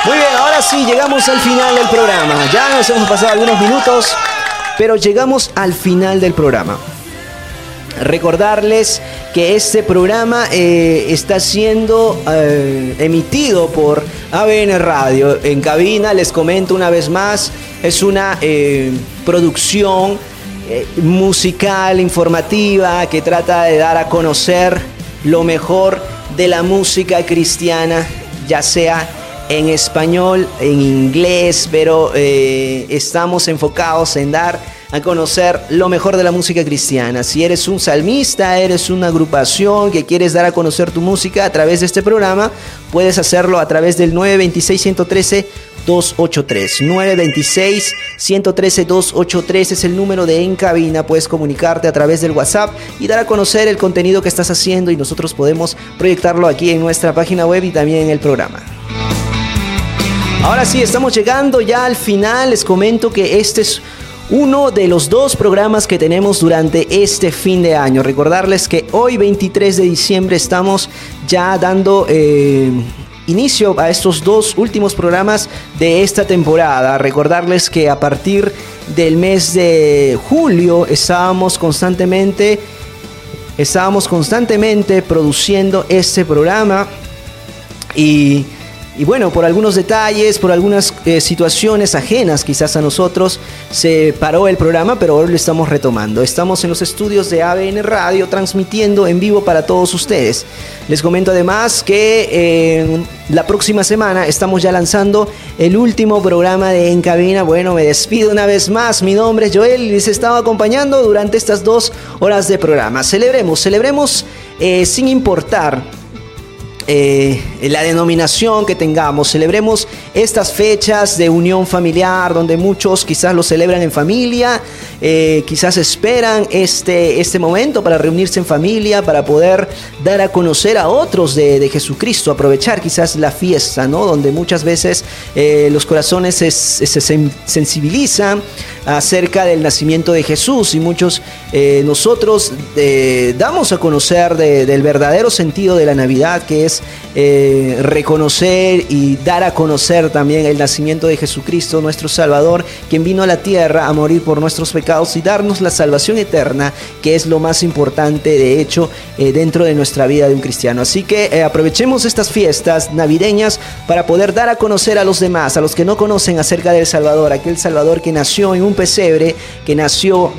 Muy bien, ahora sí llegamos al final del programa. Ya nos hemos pasado algunos minutos, pero llegamos al final del programa. Recordarles que este programa eh, está siendo eh, emitido por ABN Radio. En cabina, les comento una vez más, es una eh, producción musical, informativa, que trata de dar a conocer lo mejor de la música cristiana, ya sea en español, en inglés, pero eh, estamos enfocados en dar a conocer lo mejor de la música cristiana. Si eres un salmista, eres una agrupación que quieres dar a conocer tu música a través de este programa, puedes hacerlo a través del 926-113. 283 926 113 283 es el número de En Cabina. Puedes comunicarte a través del WhatsApp y dar a conocer el contenido que estás haciendo y nosotros podemos proyectarlo aquí en nuestra página web y también en el programa. Ahora sí, estamos llegando ya al final. Les comento que este es uno de los dos programas que tenemos durante este fin de año. Recordarles que hoy 23 de diciembre estamos ya dando eh, inicio a estos dos últimos programas de esta temporada. Recordarles que a partir del mes de julio estábamos constantemente estábamos constantemente produciendo este programa y y bueno, por algunos detalles, por algunas eh, situaciones ajenas quizás a nosotros, se paró el programa, pero hoy lo estamos retomando. Estamos en los estudios de ABN Radio transmitiendo en vivo para todos ustedes. Les comento además que eh, la próxima semana estamos ya lanzando el último programa de En Cabina. Bueno, me despido una vez más. Mi nombre es Joel y les he estado acompañando durante estas dos horas de programa. Celebremos, celebremos eh, sin importar eh, la denominación que tengamos. Celebremos estas fechas de unión familiar, donde muchos quizás lo celebran en familia, eh, quizás esperan este, este momento para reunirse en familia, para poder dar a conocer a otros de, de Jesucristo, aprovechar quizás la fiesta, ¿no? Donde muchas veces eh, los corazones se, se sen- sensibilizan acerca del nacimiento de Jesús y muchos nosotros damos a conocer de- del verdadero sentido de la Navidad, que es eh, reconocer y dar a conocer también el nacimiento de Jesucristo, nuestro Salvador, quien vino a la tierra a morir por nuestros pecados y darnos la salvación eterna, que es lo más importante, de hecho, eh, dentro de nuestra vida de un cristiano. Así que eh, aprovechemos estas fiestas navideñas para poder dar a conocer a los demás, a los que no conocen acerca del Salvador, aquel Salvador que nació en un pesebre, que nació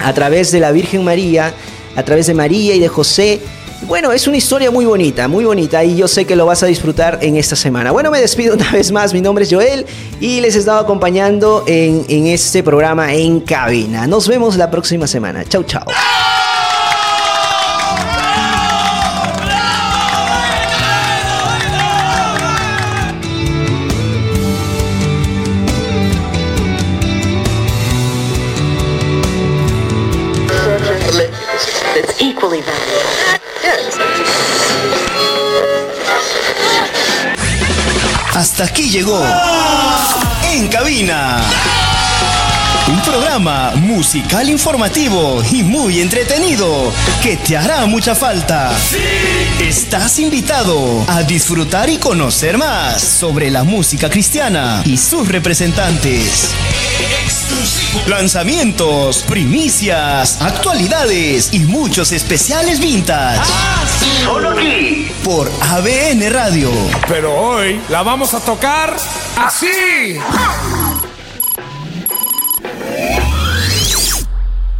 a través de la Virgen María, a través de María y de José. Bueno, es una historia muy bonita, muy bonita y yo sé que lo vas a disfrutar en esta semana. Bueno, me despido una vez más, mi nombre es Joel y les he estado acompañando en, este programa en cabina. Nos vemos la próxima semana. Chau, chau. Llegó En Cabina. Un programa musical informativo y muy entretenido que te hará mucha falta. Estás invitado a disfrutar y conocer más sobre la música cristiana y sus representantes. Lanzamientos, primicias, actualidades y muchos especiales vintage. Solo aquí por ABN Radio. Pero hoy la vamos a tocar así.